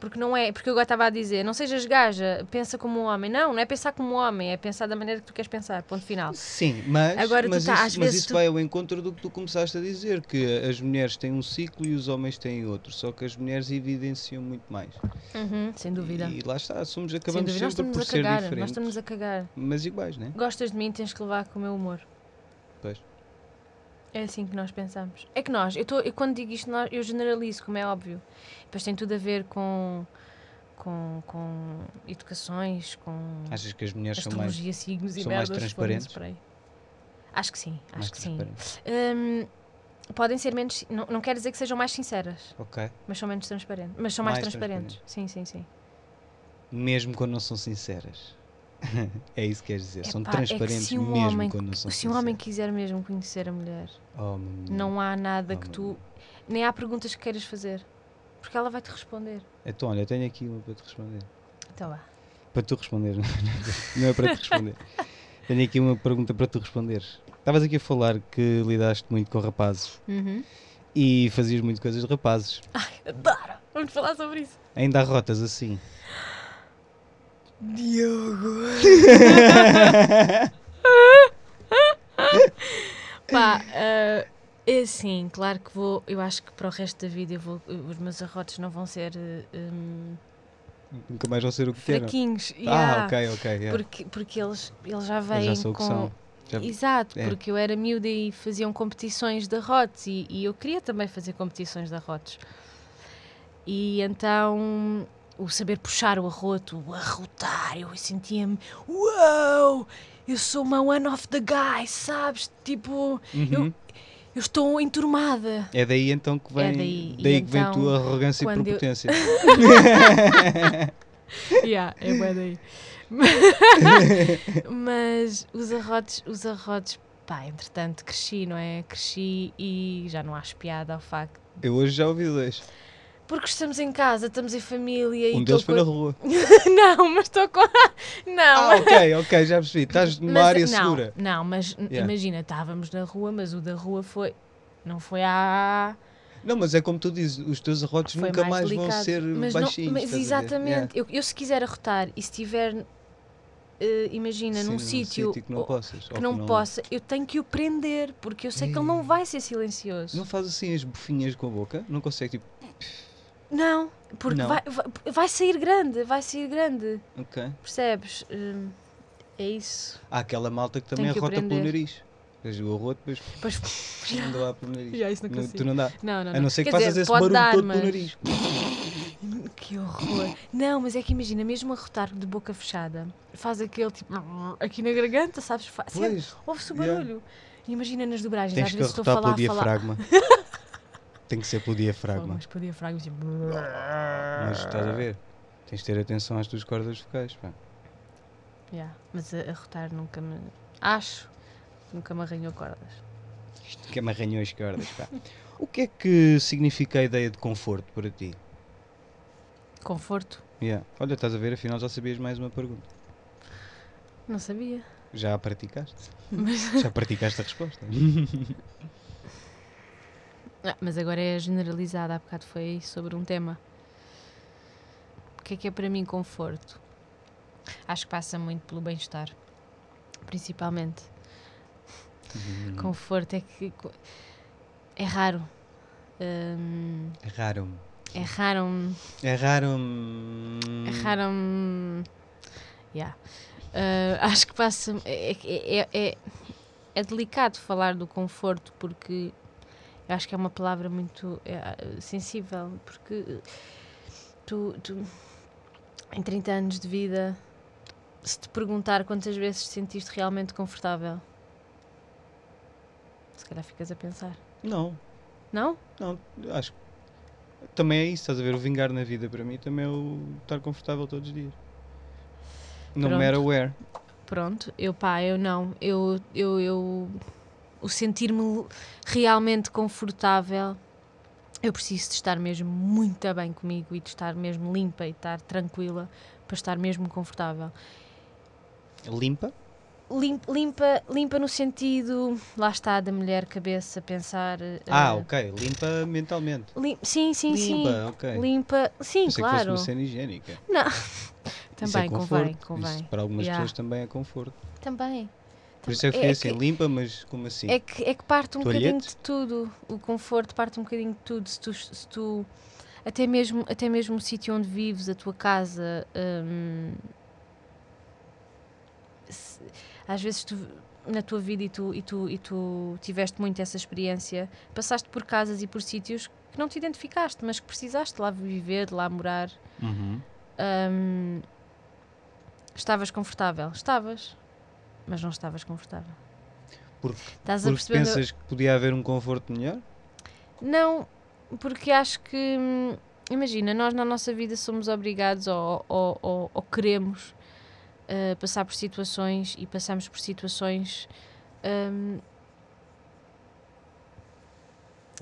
B: Porque não é, porque eu agora estava a dizer, não sejas gaja, pensa como um homem. Não, não é pensar como um homem, é pensar da maneira que tu queres pensar, ponto final.
A: Sim, mas,
B: Agora tu
A: mas,
B: tá-
A: isso, mas isso
B: tu-
A: vai ao encontro do que tu começaste a dizer, que as mulheres têm um ciclo e os homens têm outro, só que as mulheres evidenciam muito mais.
B: Uhum, sem dúvida.
A: E lá está, somos,
B: Sem
A: acabamos
B: dúvida, nós
A: sempre por
B: a
A: ser
B: cagar, nós
A: diferentes,
B: estamos a cagar.
A: mas iguais, né?
B: Gostas de mim, tens que levar com o meu humor.
A: Pois.
B: É assim que nós pensamos. É que nós, eu, tô, eu quando digo isto, eu generalizo, como é óbvio. Depois tem tudo a ver com, com, com educações, com
A: Achas que as mulheres são mais,
B: signos e
A: são mais transparentes?
B: Acho que sim,
A: mais
B: acho que sim.
A: transparentes?
B: Hum, podem ser menos, não, não quer dizer que sejam mais sinceras,
A: Ok.
B: mas são menos transparentes. Mas são mais,
A: Mais
B: transparentes. Sim, sim, sim.
A: Mesmo quando não são sinceras. é isso que queres dizer. são
B: Epá, é
A: transparentes
B: se um
A: mesmo
B: homem-
A: quando não são
B: Se um homem quiser mesmo conhecer a mulher,
A: Oh,
B: não há nada
A: Oh,
B: que tu. Nem há perguntas que queiras fazer. Porque ela vai te responder.
A: Então, olha, eu tenho aqui uma para te responder.
B: Então lá.
A: Para tu responder, não é para te responder. Tenho aqui uma pergunta para tu responderes. Estavas aqui a falar que lidaste muito com rapazes
B: Uhum.
A: e fazias muito coisas de rapazes.
B: Adoro! Vamos falar sobre isso.
A: Ainda há rotas assim.
B: Diogo! Pá, eh, é assim, claro que vou. Eu acho que para o resto da vida eu vou, os meus arrotos não vão ser eh, hum,
A: Nunca mais vão ser o que
B: fraquinhos.
A: Ah,
B: yeah.
A: ok, ok. yeah.
B: Porque, porque eles, eles já vêm
A: já são o que
B: com.
A: são. Já-
B: Exato,
A: é.
B: porque eu era miúda e faziam competições de arrotes e, e eu queria também fazer competições de arrotes. E então o saber puxar o arroto, o arrotar, eu sentia-me, uau, eu sou uma one of the guys, sabes? Tipo,
A: Uhum.
B: eu estou enturmada.
A: É daí então que vem,
B: É daí.
A: daí que vem a
B: então,
A: tua arrogância e
B: quando eu-
A: prepotência.
B: yeah, é bué daí. Mas os arrotes, os arrotes, pá, entretanto cresci, não é? Cresci e já não acho piada ao facto.
A: Eu hoje já ouvi dois.
B: Porque estamos em casa, estamos em família e
A: Um
B: tô
A: deles foi na rua.
B: Não, mas estou com. Não,
A: Ah, ok, ok, já percebi. Estás numa
B: mas-
A: área
B: não,
A: segura.
B: Não, mas
A: Yeah.
B: imagina, estávamos na rua, mas o da rua foi. Não foi há.
A: Não, mas é como tu dizes, os teus arrotos
B: Foi
A: nunca
B: mais
A: mais vão ser
B: mas não-
A: baixinhos.
B: mas
A: a ver?
B: exatamente.
A: Yeah.
B: Eu, eu se quiser arrotar e se tiver. eh, imagina,
A: Sim,
B: num sítio
A: que não possas.
B: que
A: ou
B: não, possa, eu tenho que o prender, porque eu sei que ele não vai ser silencioso.
A: Não faz assim as bufinhas com a boca? Não consegue tipo.
B: Não, porque
A: Não.
B: Vai, vai, vai sair grande, vai sair grande.
A: Ok.
B: Percebes? Hum, é isso.
A: Há aquela malta que também
B: Tenho que
A: arrota pelo nariz. Veja, o arroto depois
B: Pois,
A: não dá pelo nariz.
B: Já, isso não
A: Não-
B: consigo.
A: tu não dá.
B: não, não,
A: A não ser que
B: Quer
A: faças esse
B: pode
A: barulho
B: dar,
A: todo
B: mas...
A: pelo nariz.
B: Que horror. Não, mas é que imagina, mesmo arrotar de boca fechada, faz aquele tipo aqui na garganta, sabes? Fa- sempre
A: Pois,
B: Ouve-se o
A: yeah.
B: barulho. E imagina nas dobragens,
A: tens
B: às
A: que
B: vezes estou a
A: arrotar
B: falar,
A: pelo
B: a falar.
A: diafragma. Tem que ser pelo diafragma.
B: mas para o diafragma assim.
A: Mas estás a ver? Tens de ter atenção às tuas cordas vocais. Pá.
B: Yeah, mas a, a rotar nunca me. Acho. Nunca me arranhou cordas.
A: Isto que me arranhou as cordas. Pá. O que é que significa a ideia de conforto para ti?
B: Conforto?
A: Yeah. Olha, estás a ver, afinal já sabias mais uma pergunta.
B: Não sabia.
A: Já a praticaste?
B: Mas,
A: Já praticaste a resposta?
B: Ah, mas agora é generalizada. Há bocado foi sobre um tema. O que é que é para mim conforto? Acho que passa muito pelo bem-estar. Principalmente.
A: Uhum.
B: Conforto é que. É raro. Hum,
A: É raro.
B: é raro.
A: É raro.
B: É raro. yeah. Ah, acho que passa. É, é, é, é delicado falar do conforto porque eu acho que é uma palavra muito é, sensível. Porque tu, tu, em 30 anos de vida, se te perguntar quantas vezes te sentiste realmente confortável, se calhar ficas a pensar.
A: Não,
B: Não?
A: não, acho que também é isso, estás a ver? O vingar na vida para mim também é o estar confortável todos os dias. No
B: Pronto.
A: matter where.
B: Pronto, eu pá, eu não. Eu, eu, eu o sentir-me realmente confortável, eu preciso de estar mesmo muito bem comigo e de estar mesmo limpa e estar tranquila para estar mesmo confortável.
A: Limpa?
B: Lim- Limpa, limpa no sentido, lá está, da mulher cabeça pensar.
A: Ah,
B: eh,
A: ok. Limpa mentalmente.
B: lim- sim, sim,
A: Limpa,
B: sim.
A: ok.
B: Limpa, sim,
A: Pensei que fosse
B: claro.
A: uma cena higiênica.
B: Não.
A: Isso
B: Também
A: é
B: convém, convém.
A: Isso para algumas
B: Yeah.
A: pessoas também é conforto.
B: Também.
A: Por isso é que
B: É
A: assim,
B: que-
A: limpa, mas como assim?
B: É que, é que parte um
A: Toalhete?
B: bocadinho de tudo. O conforto parte um bocadinho de tudo. Se tu, se tu- até mesmo, até mesmo o sítio onde vives, a tua casa. hum, se- às vezes tu, na tua vida e tu, e, tu, e tu tiveste muito essa experiência, passaste por casas e por sítios que não te identificaste, mas que precisaste lá viver, de lá morar.
A: Uhum.
B: Hum, estavas confortável? Estavas. Mas não estavas confortável.
A: Porque,
B: Estás a
A: porque pensas que podia haver um conforto melhor?
B: Não, porque acho que, hum, imagina, nós na nossa vida somos obrigados ou, ou, ou- ou queremos uh, passar por situações e passamos por situações hum,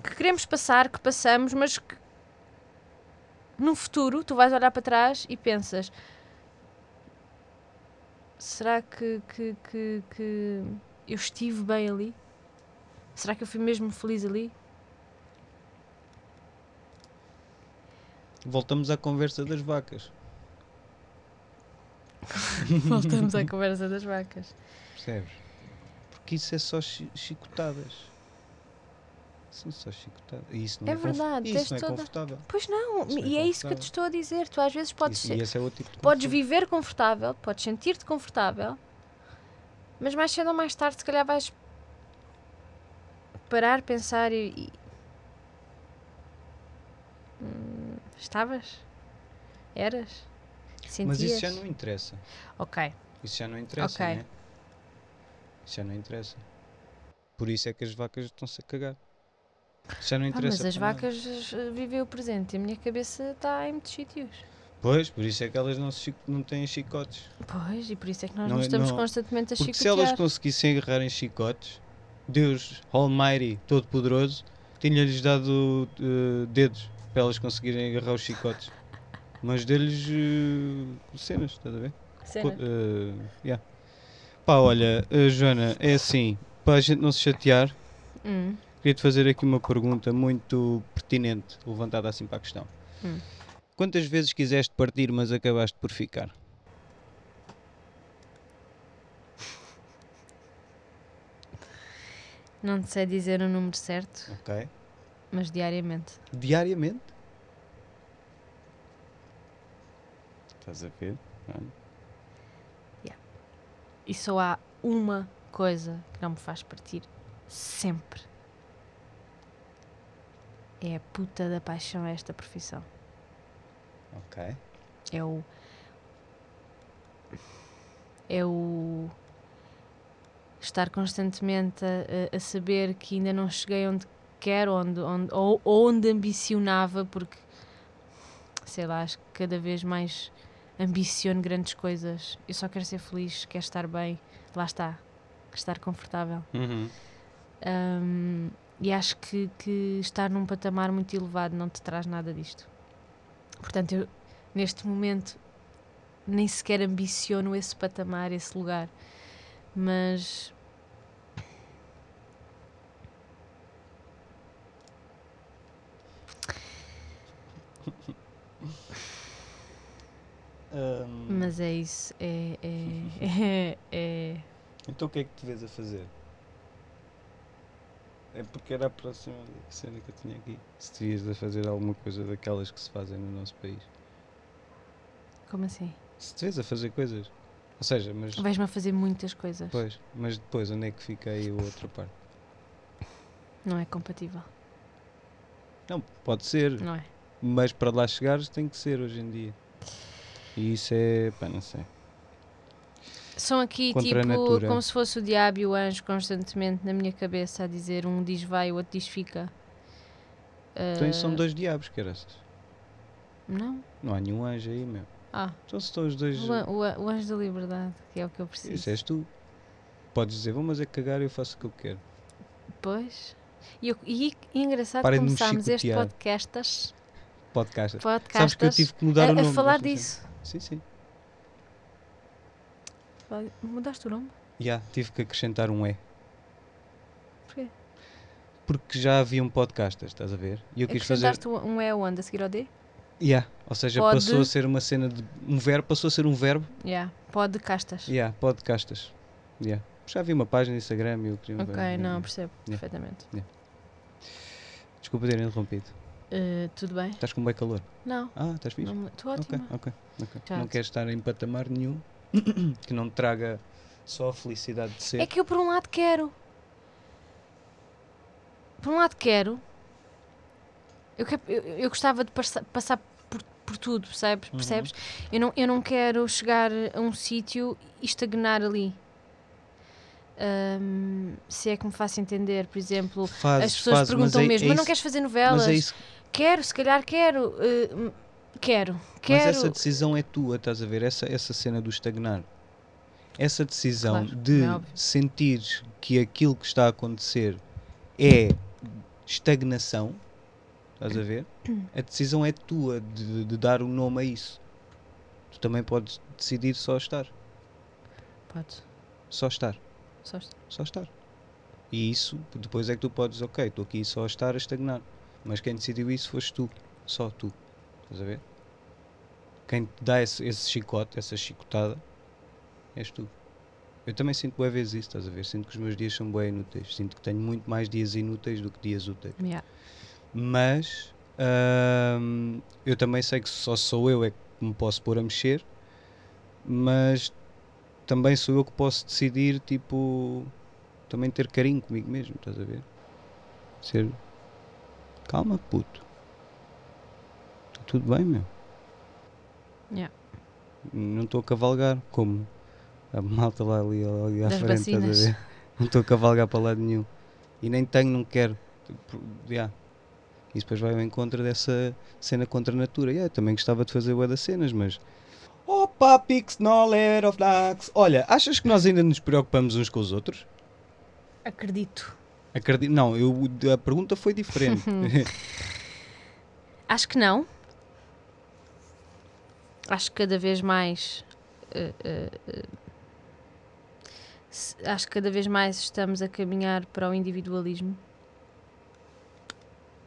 B: que queremos passar, que passamos, mas que no futuro tu vais olhar para trás e pensas: será que, que, que, que eu estive bem ali? Será que eu fui mesmo feliz ali?
A: Voltamos à conversa das vacas.
B: Voltamos à conversa das vacas.
A: Percebes? Porque isso é só chi- chicotadas. São só chicotadas. Isso não
B: É
A: é,
B: verdade,
A: Isso não é
B: toda-
A: confortável.
B: Pois não,
A: Isso é
B: e é isso que te estou a dizer. Tu às vezes podes,
A: Isso-
B: ser-
A: é tipo de
B: podes viver confortável, podes sentir-te confortável, mas mais cedo ou mais tarde, se calhar, vais parar, pensar e. Hum, estavas? Eras? Sentias?
A: Mas isso já não interessa.
B: Ok.
A: Isso já não interessa,
B: Ok.
A: né? Isso já não interessa. Por isso é que as vacas estão-se a cagar. Já não
B: Ah,
A: interessa.
B: mas as
A: para nada.
B: vacas eh, vivem o presente e a minha cabeça está em muitos sítios.
A: Pois, por isso é que elas não, se não têm chicotes.
B: Pois, e por isso é que nós
A: Não
B: nos
A: é-
B: estamos
A: não-
B: constantemente a
A: Porque se
B: chicotear.
A: elas conseguissem agarrar em chicotes, Deus Almighty, Todo-Poderoso, tinha-lhes dado eh, dedos para elas conseguirem agarrar os chicotes. Mas deles eh, cenas, estás a ver?
B: Cena.
A: Co- eh, yeah. Pá, olha, Joana, é assim, para a gente não se chatear,
B: Hum.
A: Queria-te fazer aqui uma pergunta muito pertinente, levantada assim para a questão.
B: Hum.
A: Quantas vezes quiseste partir, mas acabaste por ficar?
B: Não te sei dizer o número certo,
A: Ok.
B: mas diariamente.
A: Diariamente? Estás a ver? Olha.
B: E só há uma coisa que não me faz partir sempre. É a puta da paixão esta profissão.
A: Ok.
B: É o. É o. Estar constantemente a, a- a saber que ainda não cheguei onde quero, onde, onde, ou onde ambicionava, porque sei lá, acho que cada vez mais ambiciono grandes coisas. Eu só quero ser feliz, quero estar bem, lá está, estar confortável.
A: Uhum.
B: Um, e acho que, que estar num patamar muito elevado não te traz nada disto. Portanto, eu neste momento nem sequer ambiciono esse patamar, esse lugar. Mas
A: Ahm,
B: Mas é isso, é, é, é, é-
A: Então o que é que te vês a fazer? É porque era a próxima cena que eu tinha aqui. Se te vias a fazer alguma coisa daquelas que se fazem no nosso país.
B: Como assim?
A: Se vês a fazer coisas. Ou seja, mas
B: Vais-me a fazer muitas coisas.
A: depois, mas depois onde é que fica aí a outra parte?
B: Não é compatível.
A: Não, pode ser,
B: Não é?
A: mas para lá chegares tem que ser hoje em dia. E isso é, pá, não sei.
B: São aqui
A: a
B: tipo como se fosse o diabo e o anjo constantemente na minha cabeça a dizer um diz vai, o outro diz fica.
A: Então são
B: Ah,
A: dois diabos, era
B: Não?
A: Não há nenhum anjo aí, meu.
B: Ah,
A: Então se estão os dois.
B: o, o, o anjo da liberdade, que é o que eu preciso.
A: Isso és tu. Podes dizer, vamos é cagar e eu faço o que eu quero.
B: Pois. E, eu- e, e engraçado
A: Parem
B: começámos este
A: chicotear.
B: podcastas,
A: Podcast.
B: podcastas
A: Sabes que eu tive que mudar
B: a,
A: o
B: a
A: nome.
B: falar
A: desta cena.
B: disso.
A: Sim, sim.
B: Vai- Mudaste o nome?
A: Já, tive que acrescentar um E.
B: Porquê?
A: Porque já havia um podcastas, estás a ver? E eu quis fazer.
B: Um E onde a seguir ao D?
A: Yeah. Ou seja,
B: Pode-
A: passou a ser uma cena de. Um verbo, passou a ser um verbo.
B: Yeah. Pode castas.
A: Yeah, podcastas. Yeah. Já havia uma página no Instagram e eu queria.
B: Ok, não, percebo
A: Yeah.
B: perfeitamente.
A: Desculpa ter interrompido.
B: Uh, tudo bem?
A: Estás com bem calor.
B: Não,
A: Ah, estás fixe?
B: estou ótima.
A: ok, ok.
B: Já
A: Não queres estar em patamar nenhum que não te traga só a felicidade de ser.
B: É que eu por um lado quero. Por um lado quero. Eu, que- eu, eu gostava de passa- passar por, por tudo, percebes?
A: Uhum.
B: percebes? Eu, não, eu não quero chegar a um sítio e estagnar ali. Ahm, se é que me faço entender, por exemplo,
A: Fazes,
B: as pessoas perguntam
A: mas é,
B: mesmo,
A: é
B: mas não queres fazer novelas?
A: É
B: Quero, se calhar quero. eh, hum, quero,
A: Mas
B: quero.
A: essa decisão é tua, estás a ver? Essa, essa cena do estagnar. Essa decisão
B: Claro,
A: de
B: é
A: sentir que aquilo que está a acontecer é estagnação, estás a ver? A decisão é tua de, de dar o nome a isso. Tu também podes decidir só estar.
B: Pode,
A: Só estar.
B: só está.
A: Só estar. E isso, depois é que tu podes, ok, estou aqui só a estar a estagnar. Mas quem decidiu isso foste tu. Só tu. Estás a ver? Quem te dá esse, esse chicote, essa chicotada, és tu. Eu também sinto boas vezes isso, estás a ver? Sinto que os meus dias são bem inúteis. Sinto que tenho muito mais dias inúteis do que dias úteis.
B: Yeah.
A: Mas ahm, eu também sei que só sou eu é que me posso pôr a mexer, mas também sou eu que posso decidir, tipo, também ter carinho comigo mesmo, estás a ver? Ser calma, puto. Está tudo bem, meu.
B: Yeah.
A: Não estou a cavalgar, como a malta lá ali, ali à
B: Das
A: frente, estás a ver? Não estou a cavalgar para lado nenhum. E nem tenho, não quero. Yeah. E depois vai ao encontro dessa cena contra a natura. Yeah, eu também gostava de fazer bué das cenas, mas. Opa, Pix, Noller of Dax. Olha, achas que nós ainda nos preocupamos uns com os outros?
B: Acredito.
A: Acredito. Não, eu, a pergunta foi diferente.
B: Acho que não. Acho que cada vez mais. eh, se- acho que cada vez mais estamos a caminhar para o individualismo.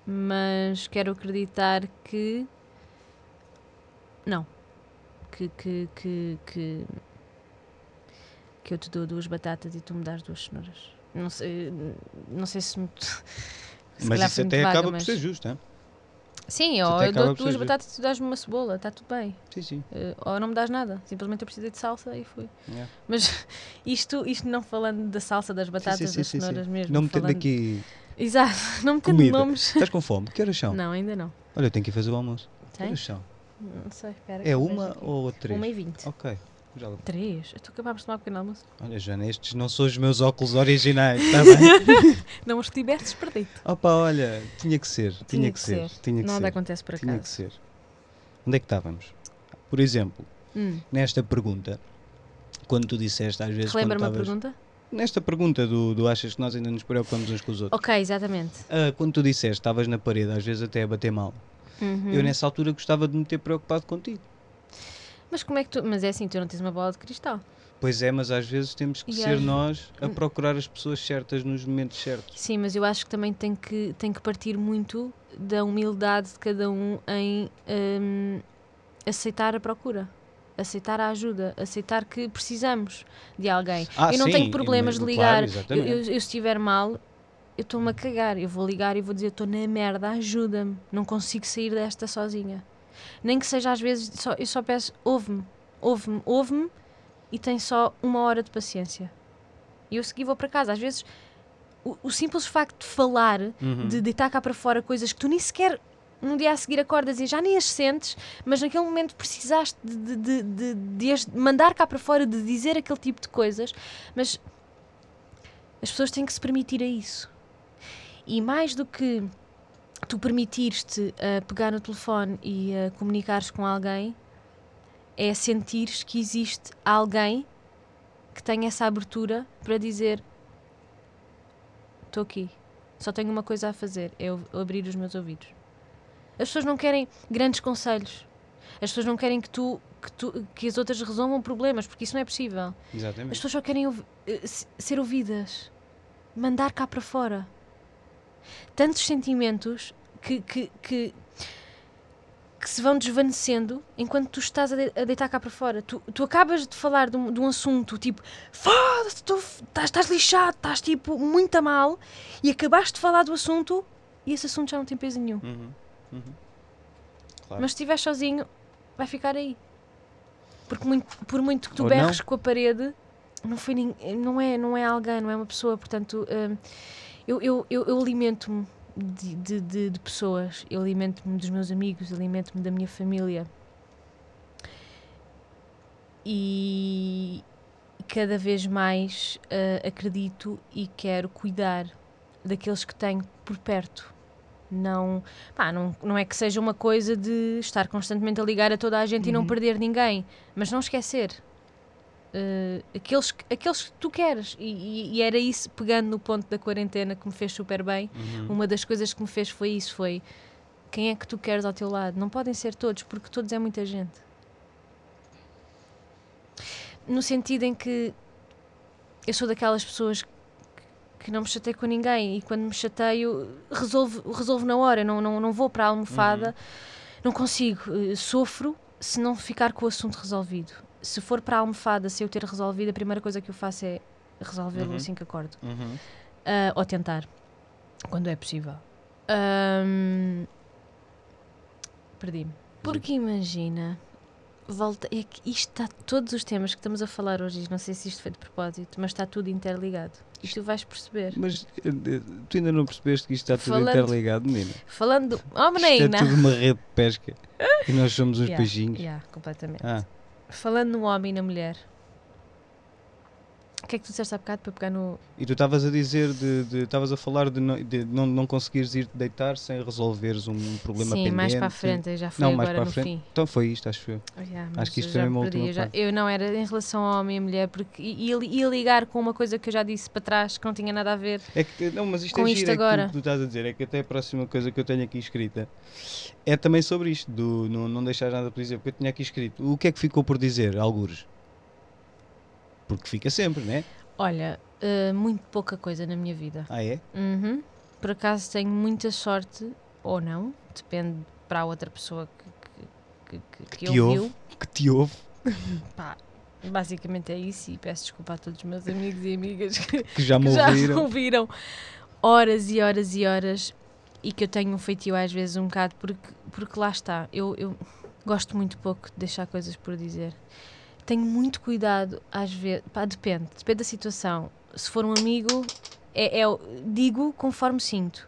B: Mas quero acreditar que. Não. Que. que, que, que, que eu te dou duas batatas e tu me dás duas cenouras. Não sei, não sei se me. se
A: mas isso até
B: vaga,
A: acaba
B: mas-
A: por ser justo, hein?
B: Sim, ou eu dou duas batatas e tu dás-me uma cebola, está tudo bem.
A: Sim, sim.
B: Eh, ou não me dás nada, simplesmente eu precisei de salsa e fui.
A: Yeah.
B: Mas isto, isto não falando da salsa, das batatas,
A: sim, sim,
B: das
A: sim,
B: cenouras mesmo.
A: Não metendo
B: falando...
A: aqui
B: Exato, não metendo
A: comida.
B: nomes.
A: Estás com fome? Que horas são?
B: Não, ainda não.
A: Olha, eu tenho que ir fazer o almoço. Que
B: Tem?
A: horas são?
B: Não sei, espera. que
A: É uma ou três?
B: Uma e vinte.
A: Ok. Já
B: Três? Estou acabámos de tomar um pequeno almoço.
A: Olha, Joana, estes não são os meus óculos originais, está bem?
B: Não os tivesses perdido.
A: Opa, olha, tinha que ser, tinha, que, ser, tinha que
B: Nada
A: ser,
B: acontece por
A: tinha que
B: acaso.
A: ser. Onde é que estávamos? Por exemplo,
B: Hum.
A: nesta pergunta, quando tu disseste às vezes
B: Relembra-me a pergunta?
A: Nesta pergunta do, do achas que nós ainda nos preocupamos uns com os outros,
B: Ok, exatamente.
A: Ah, quando tu disseste estavas na parede, às vezes até a bater mal,
B: Uhum.
A: eu nessa altura gostava de me ter preocupado contigo.
B: Mas como é que tu. Mas é assim, tu não tens uma bola de cristal.
A: Pois é, mas às vezes temos que
B: E
A: ser
B: às-
A: nós a
B: Hum.
A: procurar as pessoas certas nos momentos certos.
B: Sim, mas eu acho que também tem que, tem que partir muito da humildade de cada um em hum, aceitar a procura, aceitar a ajuda, aceitar que precisamos de alguém.
A: Ah,
B: eu não
A: sim,
B: tenho problemas de
A: claro,
B: ligar. eu,
A: exatamente.
B: eu- eu se estiver mal, eu estou-me a cagar. Eu vou ligar e vou dizer: estou na merda, ajuda-me. Não consigo sair desta sozinha. Nem que seja às vezes, só, eu só peço: ouve-me, ouve-me, ouve-me e tem só uma hora de paciência. E eu segui vou para casa. Às vezes, o, o simples facto de falar,
A: Uhum.
B: de deitar cá para fora coisas que tu nem sequer no dia a seguir acordas e já nem as sentes, mas naquele momento precisaste de, de, de, de, mandar cá para fora, de dizer aquele tipo de coisas, mas as pessoas têm que se permitir a isso. E mais do que tu permitires-te a pegar no telefone e a comunicares com alguém, é sentires que existe alguém que tenha essa abertura para dizer estou aqui, só tenho uma coisa a fazer, é abrir os meus ouvidos. As pessoas não querem grandes conselhos. As pessoas não querem que tu que, tu, que as outras resolvam problemas, porque isso não é possível. As
A: Exatamente.
B: pessoas só querem ouvi- eh, se- ser ouvidas, mandar cá para fora. Tantos sentimentos que, que, que, que se vão desvanecendo enquanto tu estás a, de- a deitar cá para fora. Tu, tu acabas de falar de um, de um assunto tipo, foda-se, estás, estás lixado, estás tipo muito a mal, e acabaste de falar do assunto e esse assunto já não tem peso nenhum.
A: Uhum. Uhum. Claro.
B: Mas se estiver sozinho, vai ficar aí. Porque muito- por muito que tu
A: Ou
B: berres
A: não.
B: com a parede, não, foi não, é, não é alguém, não é uma pessoa. Portanto, hum, eu, eu, eu, eu alimento-me de, de, de- de pessoas, eu alimento-me dos meus amigos, alimento-me da minha família. E cada vez mais ah, acredito e quero cuidar daqueles que tenho por perto. Não, pá, não, não é que seja uma coisa de estar constantemente a ligar a toda a gente e não
A: Uhum.
B: perder ninguém, mas não esquecer eh, aqueles, que- aqueles que tu queres. E, e- era isso, pegando no ponto da quarentena, que me fez super bem.
A: Uhum.
B: Uma das coisas que me fez foi isso: foi quem é que tu queres ao teu lado? Não podem ser todos, porque todos é muita gente. No sentido em que eu sou daquelas pessoas que- que não me chateio com ninguém e quando me chateio resolvo, resolvo na hora, não, não, não vou para a almofada, não consigo, eh, sofro se não ficar com o assunto resolvido. Se for para a almofada, se eu ter resolvido, a primeira coisa que eu faço é resolvê-lo
A: Uhum.
B: assim que acordo.
A: Uhum.
B: Ah, ou tentar, quando é possível. Ahm, Perdi-me. Porque imagina, volta, é que isto está, todos os temas que estamos a falar hoje, não sei se isto foi de propósito, mas está tudo interligado. E tu vais perceber.
A: Mas eh, eh, tu ainda não percebeste que isto está tudo
B: Falando-
A: interligado, menina?
B: Falando. Oh,
A: Isto é
B: menina!
A: tudo uma rede de pesca. E nós somos uns
B: Yeah,
A: peixinhos.
B: yeah, completamente.
A: Ah,
B: Falando no homem e na mulher. O que é que tu disseste há bocado para pegar no.
A: e tu estavas a dizer, estavas a falar de, não, de não, não conseguires ir deitar sem resolveres um problema
B: Sim,
A: pendente.
B: mais para a frente, já fui
A: Não, mais
B: agora
A: para a frente.
B: fim.
A: Então foi isto, acho eu.
B: Oh, yeah,
A: Acho que isto também é uma última
B: já- eu não era em relação ao homem e mulher, porque ia, ia ligar com uma coisa que eu já disse para trás que não tinha nada a ver.
A: É que, não, mas isto
B: Com
A: é
B: isto
A: giro, é que
B: agora.
A: tu, tu estás a dizer, é que até a próxima coisa que eu tenho aqui escrita é também sobre isto, do não, não deixar nada por dizer, porque eu tinha aqui escrito, o que é que ficou por dizer, algures? Porque fica sempre, né?
B: Olha, eh, muito pouca coisa na minha vida.
A: Ah, é?
B: Uhum. Por acaso tenho muita sorte, ou não, depende para a outra pessoa que, que, que, que,
A: Que te
B: ouviu.
A: ouve. Que te ouve.
B: Pá, basicamente é isso e peço desculpa a todos os meus amigos e amigas que,
A: Que já me
B: que já
A: ouviram.
B: ouviram horas e horas e horas e que eu tenho um feitio às vezes um bocado porque, porque lá está, eu, eu gosto muito pouco de deixar coisas por dizer. Tenho muito cuidado às vezes, pá, depende, depende da situação. Se for um amigo, é, é digo conforme sinto.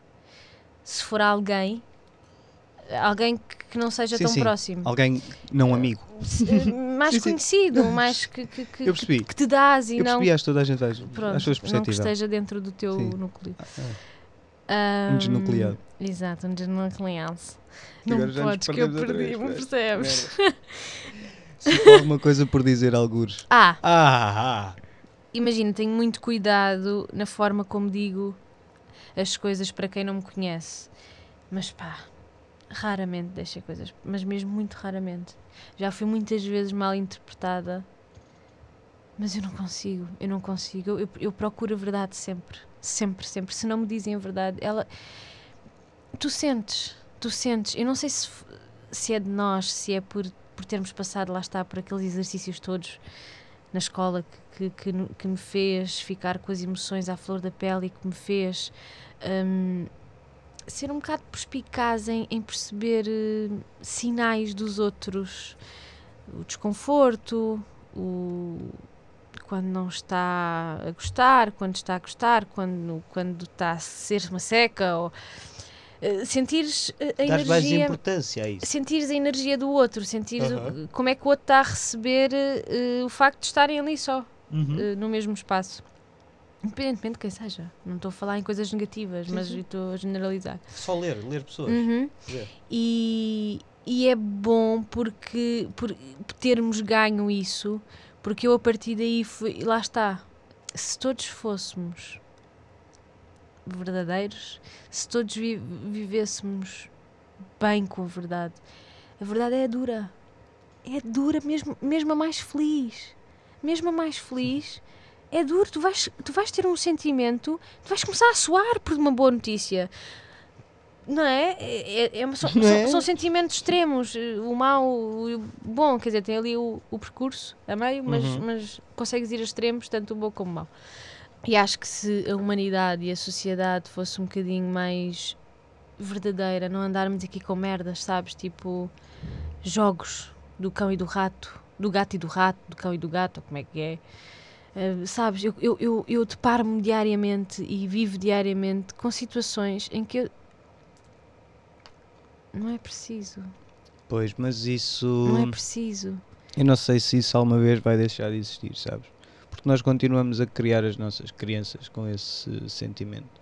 B: Se for alguém, alguém que, não seja
A: Sim,
B: tão
A: sim.
B: próximo,
A: Alguém não amigo.
B: se- mais
A: Sim,
B: conhecido, mais que, que, que,
A: Eu percebi.
B: que te dás e
A: Eu
B: não
A: percebi, acho toda a gente faz.
B: Pronto,
A: acho que
B: não que esteja dentro do teu núcleo.
A: Ah, Um desnucleado.
B: Ahm, Exato, um desnucleado. Não podes, que eu perdi-me,
A: pois.
B: percebes?
A: Alguma coisa por dizer algures.
B: Ah,
A: Ah, ah.
B: imagina, tenho muito cuidado na forma como digo as coisas para quem não me conhece. Mas pá, raramente deixei coisas, mas mesmo muito raramente. Já fui muitas vezes mal interpretada Mas eu não consigo, eu não consigo. Eu, eu procuro a verdade sempre. Sempre, sempre. Se não me dizem a verdade, ela. Tu sentes, tu sentes. Eu não sei se, se é de nós, se é por, por termos passado, lá está, por aqueles exercícios todos na escola que, que, que, me fez ficar com as emoções à flor da pele e que me fez hum, ser um bocado perspicaz em, em perceber eh, sinais dos outros. O desconforto, o, quando não está a gostar, quando está a gostar, quando, quando está a ser uma seca, ou eh, sentires a, a
C: Dás mais
B: energia
C: importância a isso.
B: sentires a energia do outro, sentires o-
C: Aham.
B: como é que o outro está a receber eh, o facto de estarem ali só,
C: Uhum.
B: eh, no mesmo espaço. Independentemente de quem seja. Não estou a falar em coisas negativas,
C: Sim,
B: mas
C: sim.
B: estou a generalizar.
C: Só ler, ler pessoas.
B: Uhum. E, e é bom porque por termos ganho isso, porque eu a partir daí fui, lá está. Se todos fôssemos verdadeiros, se todos vi- vivêssemos bem com a verdade, a verdade é dura. É dura mesmo, mesmo a mais feliz. Mesmo a mais feliz, é duro. Tu vais, tu vais ter um sentimento, tu vais começar a suar por uma boa notícia. Não é? É- é- é uma- são,
C: Não
B: são-
C: é?
B: são sentimentos extremos. O mau, o o bom, quer dizer, tem ali o, o percurso a meio, mas,
C: Uhum.
B: mas consegues ir a extremos, tanto o bom como o mau. E acho que se a humanidade e a sociedade fosse um bocadinho mais verdadeira, não andarmos aqui com merdas, sabes? Tipo, jogos do cão e do rato, do gato e do rato, do cão e do gato, ou como é que é? Eh, sabes, eu, eu, eu, eu deparo-me diariamente e vivo diariamente com situações em que eu... não é preciso,
C: Pois, mas isso.
B: não é preciso.
A: Eu não sei se isso alguma vez vai deixar de existir, sabes? Porque nós continuamos a criar as nossas crianças com esse sentimento.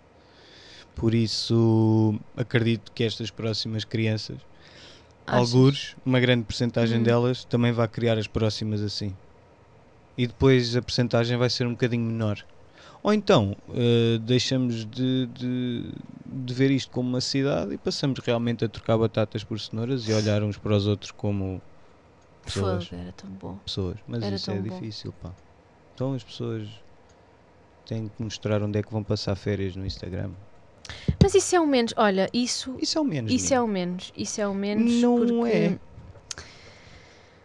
A: Por isso, acredito que estas próximas crianças,
B: Achas?
A: algures, uma grande porcentagem
B: Hum.
A: delas, também vai criar as próximas assim. E depois a porcentagem vai ser um bocadinho menor. Ou então, eh, deixamos de, de, de ver isto como uma cidade e passamos realmente a trocar batatas por cenouras e olhar uns para os outros como pessoas
B: Fogo, era tão bom.
A: pessoas, mas
B: Era
A: isso é
B: bom.
A: difícil, pá. Então as pessoas têm que mostrar onde é que vão passar férias no Instagram.
B: Mas isso é o menos, olha, isso,
A: Isso é o menos.
B: isso é o menos, isso é o menos
A: Não
B: porque...
A: é.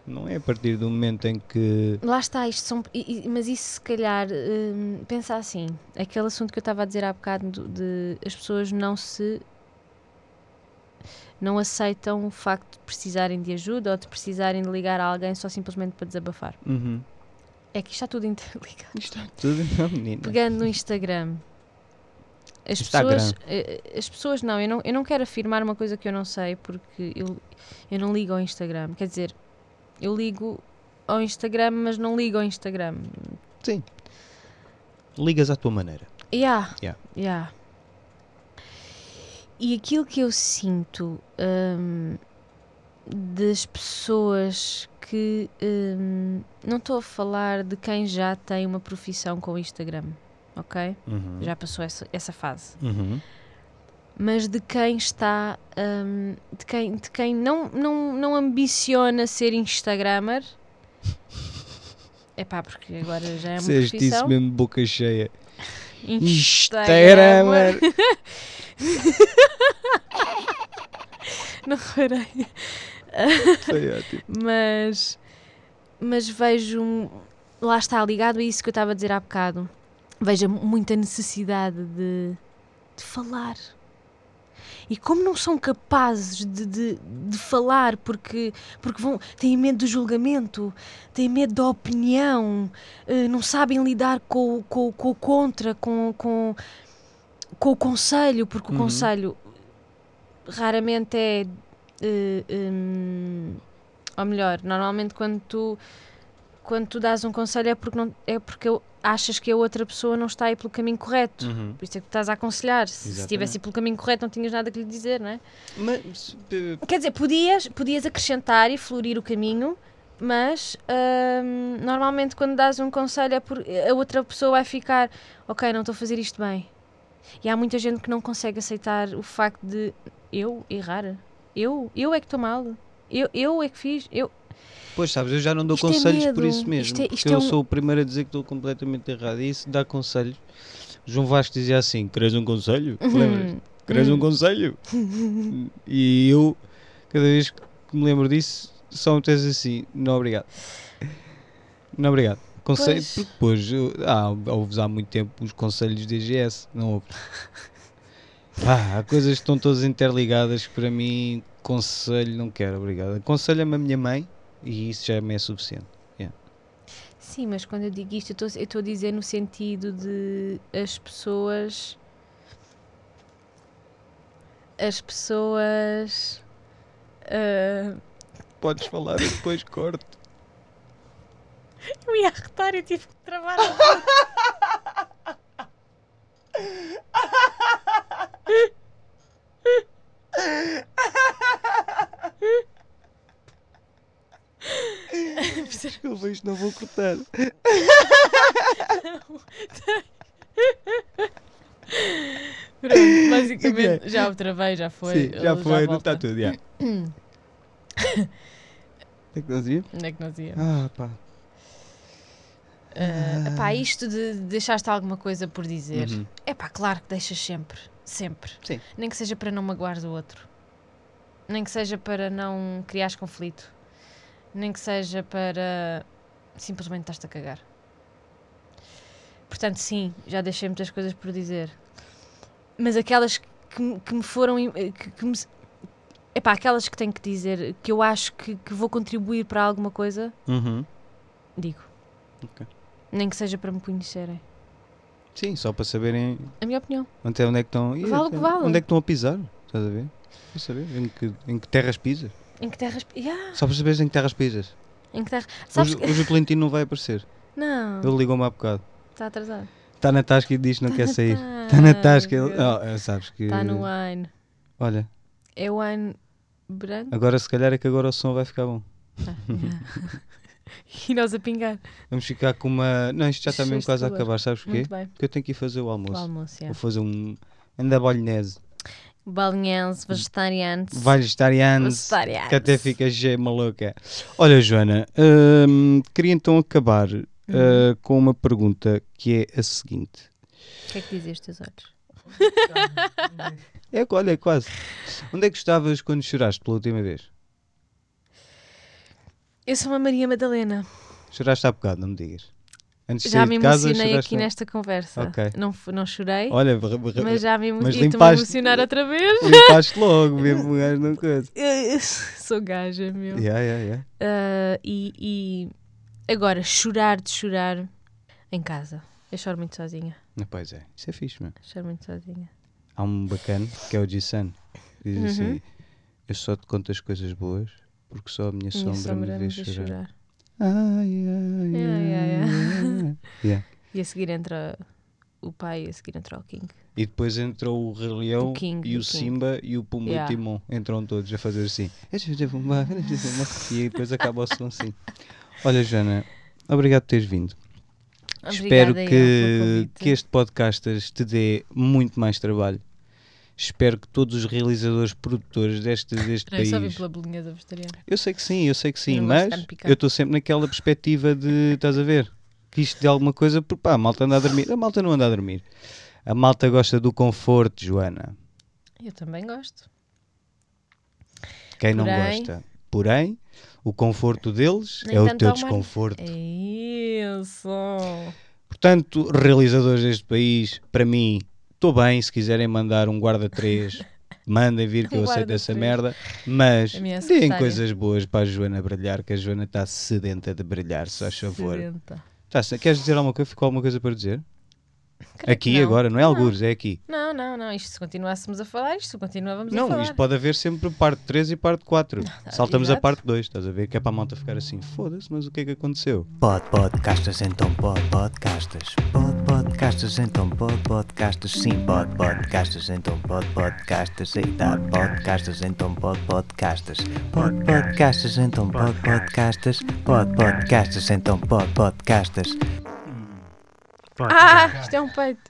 A: Não é a partir do momento em que.
B: Lá está, isto são. Mas isso se calhar. hum, pensa assim. Aquele assunto que eu estava a dizer há bocado do- de as pessoas não se. não aceitam o facto de precisarem de ajuda ou de precisarem de ligar a alguém só simplesmente para desabafar.
A: Uhum.
B: É que isto está tudo interligado.
A: Isto é tudo, não, menina.
B: Pegando no Instagram. As
A: Instagram.
B: pessoas, eh, as pessoas não eu, não, eu não quero afirmar uma coisa que eu não sei porque eu, eu não ligo ao Instagram. Quer dizer, eu ligo ao Instagram, mas não ligo ao Instagram.
A: Sim. Ligas à tua maneira.
B: Yeah.
A: Yeah.
B: Yeah. E aquilo que eu sinto hum, das pessoas que hum, não estou a falar de quem já tem uma profissão com o Instagram, ok?
A: Uhum.
B: Já passou essa, essa fase.
A: Uhum.
B: Mas de quem está, hum, de quem, de quem não, não, não ambiciona ser Instagrammer. É pá, porque agora já é uma
A: Disseste
B: profissão.
A: isso mesmo de boca cheia.
B: Instagrammer. Não reparei.
A: Foi ótimo.
B: Mas, mas vejo. Lá está, ligado a isso que eu estava a dizer há bocado. Vejo muita necessidade de, de falar. E como não são capazes de, de, de falar porque, porque vão, têm medo do julgamento, têm medo da opinião, eh, não sabem lidar com, o- com, com o contra, com, com, com o conselho, porque o
A: Uhum.
B: conselho raramente é. Eh, hum, ou melhor, normalmente quando tu, quando tu dás um conselho é porque, não, é porque achas que a outra pessoa não está aí pelo caminho correto.
A: Uhum.
B: Por isso é que tu estás a aconselhar. Se
A: Exatamente.
B: estivesse pelo caminho correto, não tinhas nada que lhe dizer, não é?
A: Mas,
B: Quer dizer, podias, podias acrescentar e florir o caminho, mas hum, normalmente quando dás um conselho é por a outra pessoa vai ficar, ok, não estou a fazer isto bem. E há muita gente que não consegue aceitar o facto de eu errar. Eu, eu é que estou mal. Eu, eu é que fiz. Eu.
A: Pois sabes, eu já não dou
B: Isto é
A: conselhos por
B: medo.
A: isso mesmo.
B: Isto é-
A: porque
B: isto é
A: eu
B: um-
A: sou o primeiro a dizer que estou completamente errado. E isso dá conselhos. João Vasco dizia assim: Queres um conselho? Lembras?
B: Uhum.
A: Queres um
B: Uhum.
A: conselho? e eu, cada vez que me lembro disso, só me tens assim: Não, obrigado. Não, obrigado. Conselho,
B: Pois.
A: porque depois, ah, ouves há muito tempo os conselhos de DGS, não ouves? Ah, há coisas que estão todas interligadas que para mim, conselho, não quero, obrigado. Aconselha-me a minha mãe e isso já me é suficiente.
B: Sim, mas quando eu digo isto, eu estou- a dizer no sentido de as pessoas. As pessoas. ah,
A: Podes falar e depois corto.
B: eu ia arretar e tive que travar.
A: Desculpa, isto não vou cortar.
B: Pronto, basicamente já o travei, já foi.
A: Sim, já foi, não
B: volta.
A: está tudo, já. O que é que nós íamos?
B: Onde é que nós íamos?
A: Ah, pá.
B: Ah, pá, isto de deixaste alguma coisa por dizer.
A: Uhum.
B: É pá, claro que deixas sempre. Sempre.
A: Sim.
B: Nem que seja para não magoares o outro. Nem que seja para não criares conflito. Nem que seja para simplesmente estás-te a cagar. Portanto, sim, já deixei muitas coisas por dizer. Mas aquelas que, me- que me foram. Que, que me, epá, aquelas que tenho que dizer que eu acho que, que vou contribuir para alguma coisa,
A: Uhum.
B: digo.
A: Ok.
B: Nem que seja para me conhecerem.
A: Sim, só para saberem
B: A minha opinião.
A: até onde é que estão.
B: Vale o que vale.
A: Onde é que estão a pisar? Estás a ver? Para saber em que, em que terras pisas.
B: Em que terras. Yeah,
A: Só para saberes em que terras pisas.
B: em que terras. Sabes
A: Hoje,
B: que...
A: hoje o Tolentino não vai aparecer.
B: Não,
A: Ele ligou-me há bocado.
B: está atrasado.
A: Está na tasca e diz que não quer sair.
B: Tá
A: Está na tasca. Ele... Oh, sabes que.
B: Está no wine.
A: Olha,
B: É wine branco?
A: agora se calhar é que agora o som vai ficar bom.
B: Ah, yeah. e nós a pingar.
A: Vamos ficar com uma. Não, isto já está mesmo quase a acabar, sabes porquê? Porque eu tenho que ir fazer o
B: O
A: almoço.
B: almoço,
A: Vou fazer um. Anda bolonese.
B: Balinhense, vegetarianos.
A: Vegetarianos. Que até fica cheia maluca. Olha, Joana, hum, queria então acabar
B: Uhum.
A: uh, com uma pergunta que é a seguinte.
B: O que é que dizem os teus olhos?
A: É, olha, quase. Onde é que estavas quando choraste pela última vez?
B: Eu sou uma Maria Madalena.
A: Choraste há bocado, não me digas. Antes de
B: Já me
A: casa,
B: emocionei aqui
A: não?
B: nesta conversa.
A: Ok.
B: Não, não chorei,
A: Olha,
B: mas já me emocionei. Estou-me a emocionar outra vez.
A: limpaste logo, mesmo gajo não coisa.
B: Sou gaja, meu.
A: Yeah, yeah, yeah.
B: Ah, e, e agora, chorar de chorar em casa. Eu choro muito sozinha.
A: Não, Pois é, isso é fixe, mano.
B: Choro muito sozinha.
A: Há um bacana que é o G-Sun. Diz
B: Uhum.
A: assim: Eu só te conto as coisas boas porque só a minha
B: Minha
A: sombra,
B: sombra
A: me vê chorar.
B: chorar.
A: Ai, ai,
B: Yeah,
A: ai,
B: yeah. E a seguir entra o pai e a seguir entra o King.
A: E depois entrou o Rei Leão
B: O King,
A: e o
B: King.
A: Simba e o Pumba
B: Yeah.
A: e o Timon. Entram todos a fazer assim. E depois acaba o som assim. Olha, Joana, obrigado por teres vindo. Espero
B: Obrigada, eu, pelo
A: que, que este podcast te dê muito mais trabalho. Espero que todos os realizadores, produtores deste, deste
B: Não, eu só vim
A: país.
B: pela bolonhesa vegetariana.
A: Eu sei que sim, eu sei que sim,
B: Eu não
A: mas eu estou sempre naquela perspectiva de, estás a ver? Que isto de alguma coisa, porque pá, a malta anda a dormir. A malta não anda a dormir. A malta gosta do conforto, Joana.
B: Eu também gosto.
A: Quem não
B: Porém-
A: gosta. Porém, o conforto deles
B: Nem
A: é o teu desconforto.
B: É isso.
A: Portanto, realizadores deste país, para mim, estou bem. Se quiserem mandar um guarda 3, mandem vir que
B: Um
A: eu aceito
B: guarda
A: essa
B: três.
A: merda. Mas
B: A minha
A: deem coisas boas para a Joana brilhar, que a Joana está sedenta de brilhar, se faz favor.
B: Sedenta.
A: Tá, queres dizer alguma coisa? Ficou alguma coisa para dizer?
B: Creio
A: aqui
B: não.
A: agora, não é
B: Não.
A: algures, é aqui.
B: Não, não, não. Isto se continuássemos a falar, isto continuávamos a
A: Não,
B: falar.
A: isto pode haver sempre parte 3 e parte 4. Saltamos a parte 2, estás a ver? Que é para a malta ficar assim, foda-se, mas o que é que aconteceu?
C: Pod podcastas, então pod podcastas. Pod podcastas, então pod podcastas. Sim, pod podcastas, então pod podcastas. Eita, podcastas, então pod podcastas. Pod podcastas, então pod podcastas. Pod podcastas, então pod podcastas.
B: Ah, isto é um peito.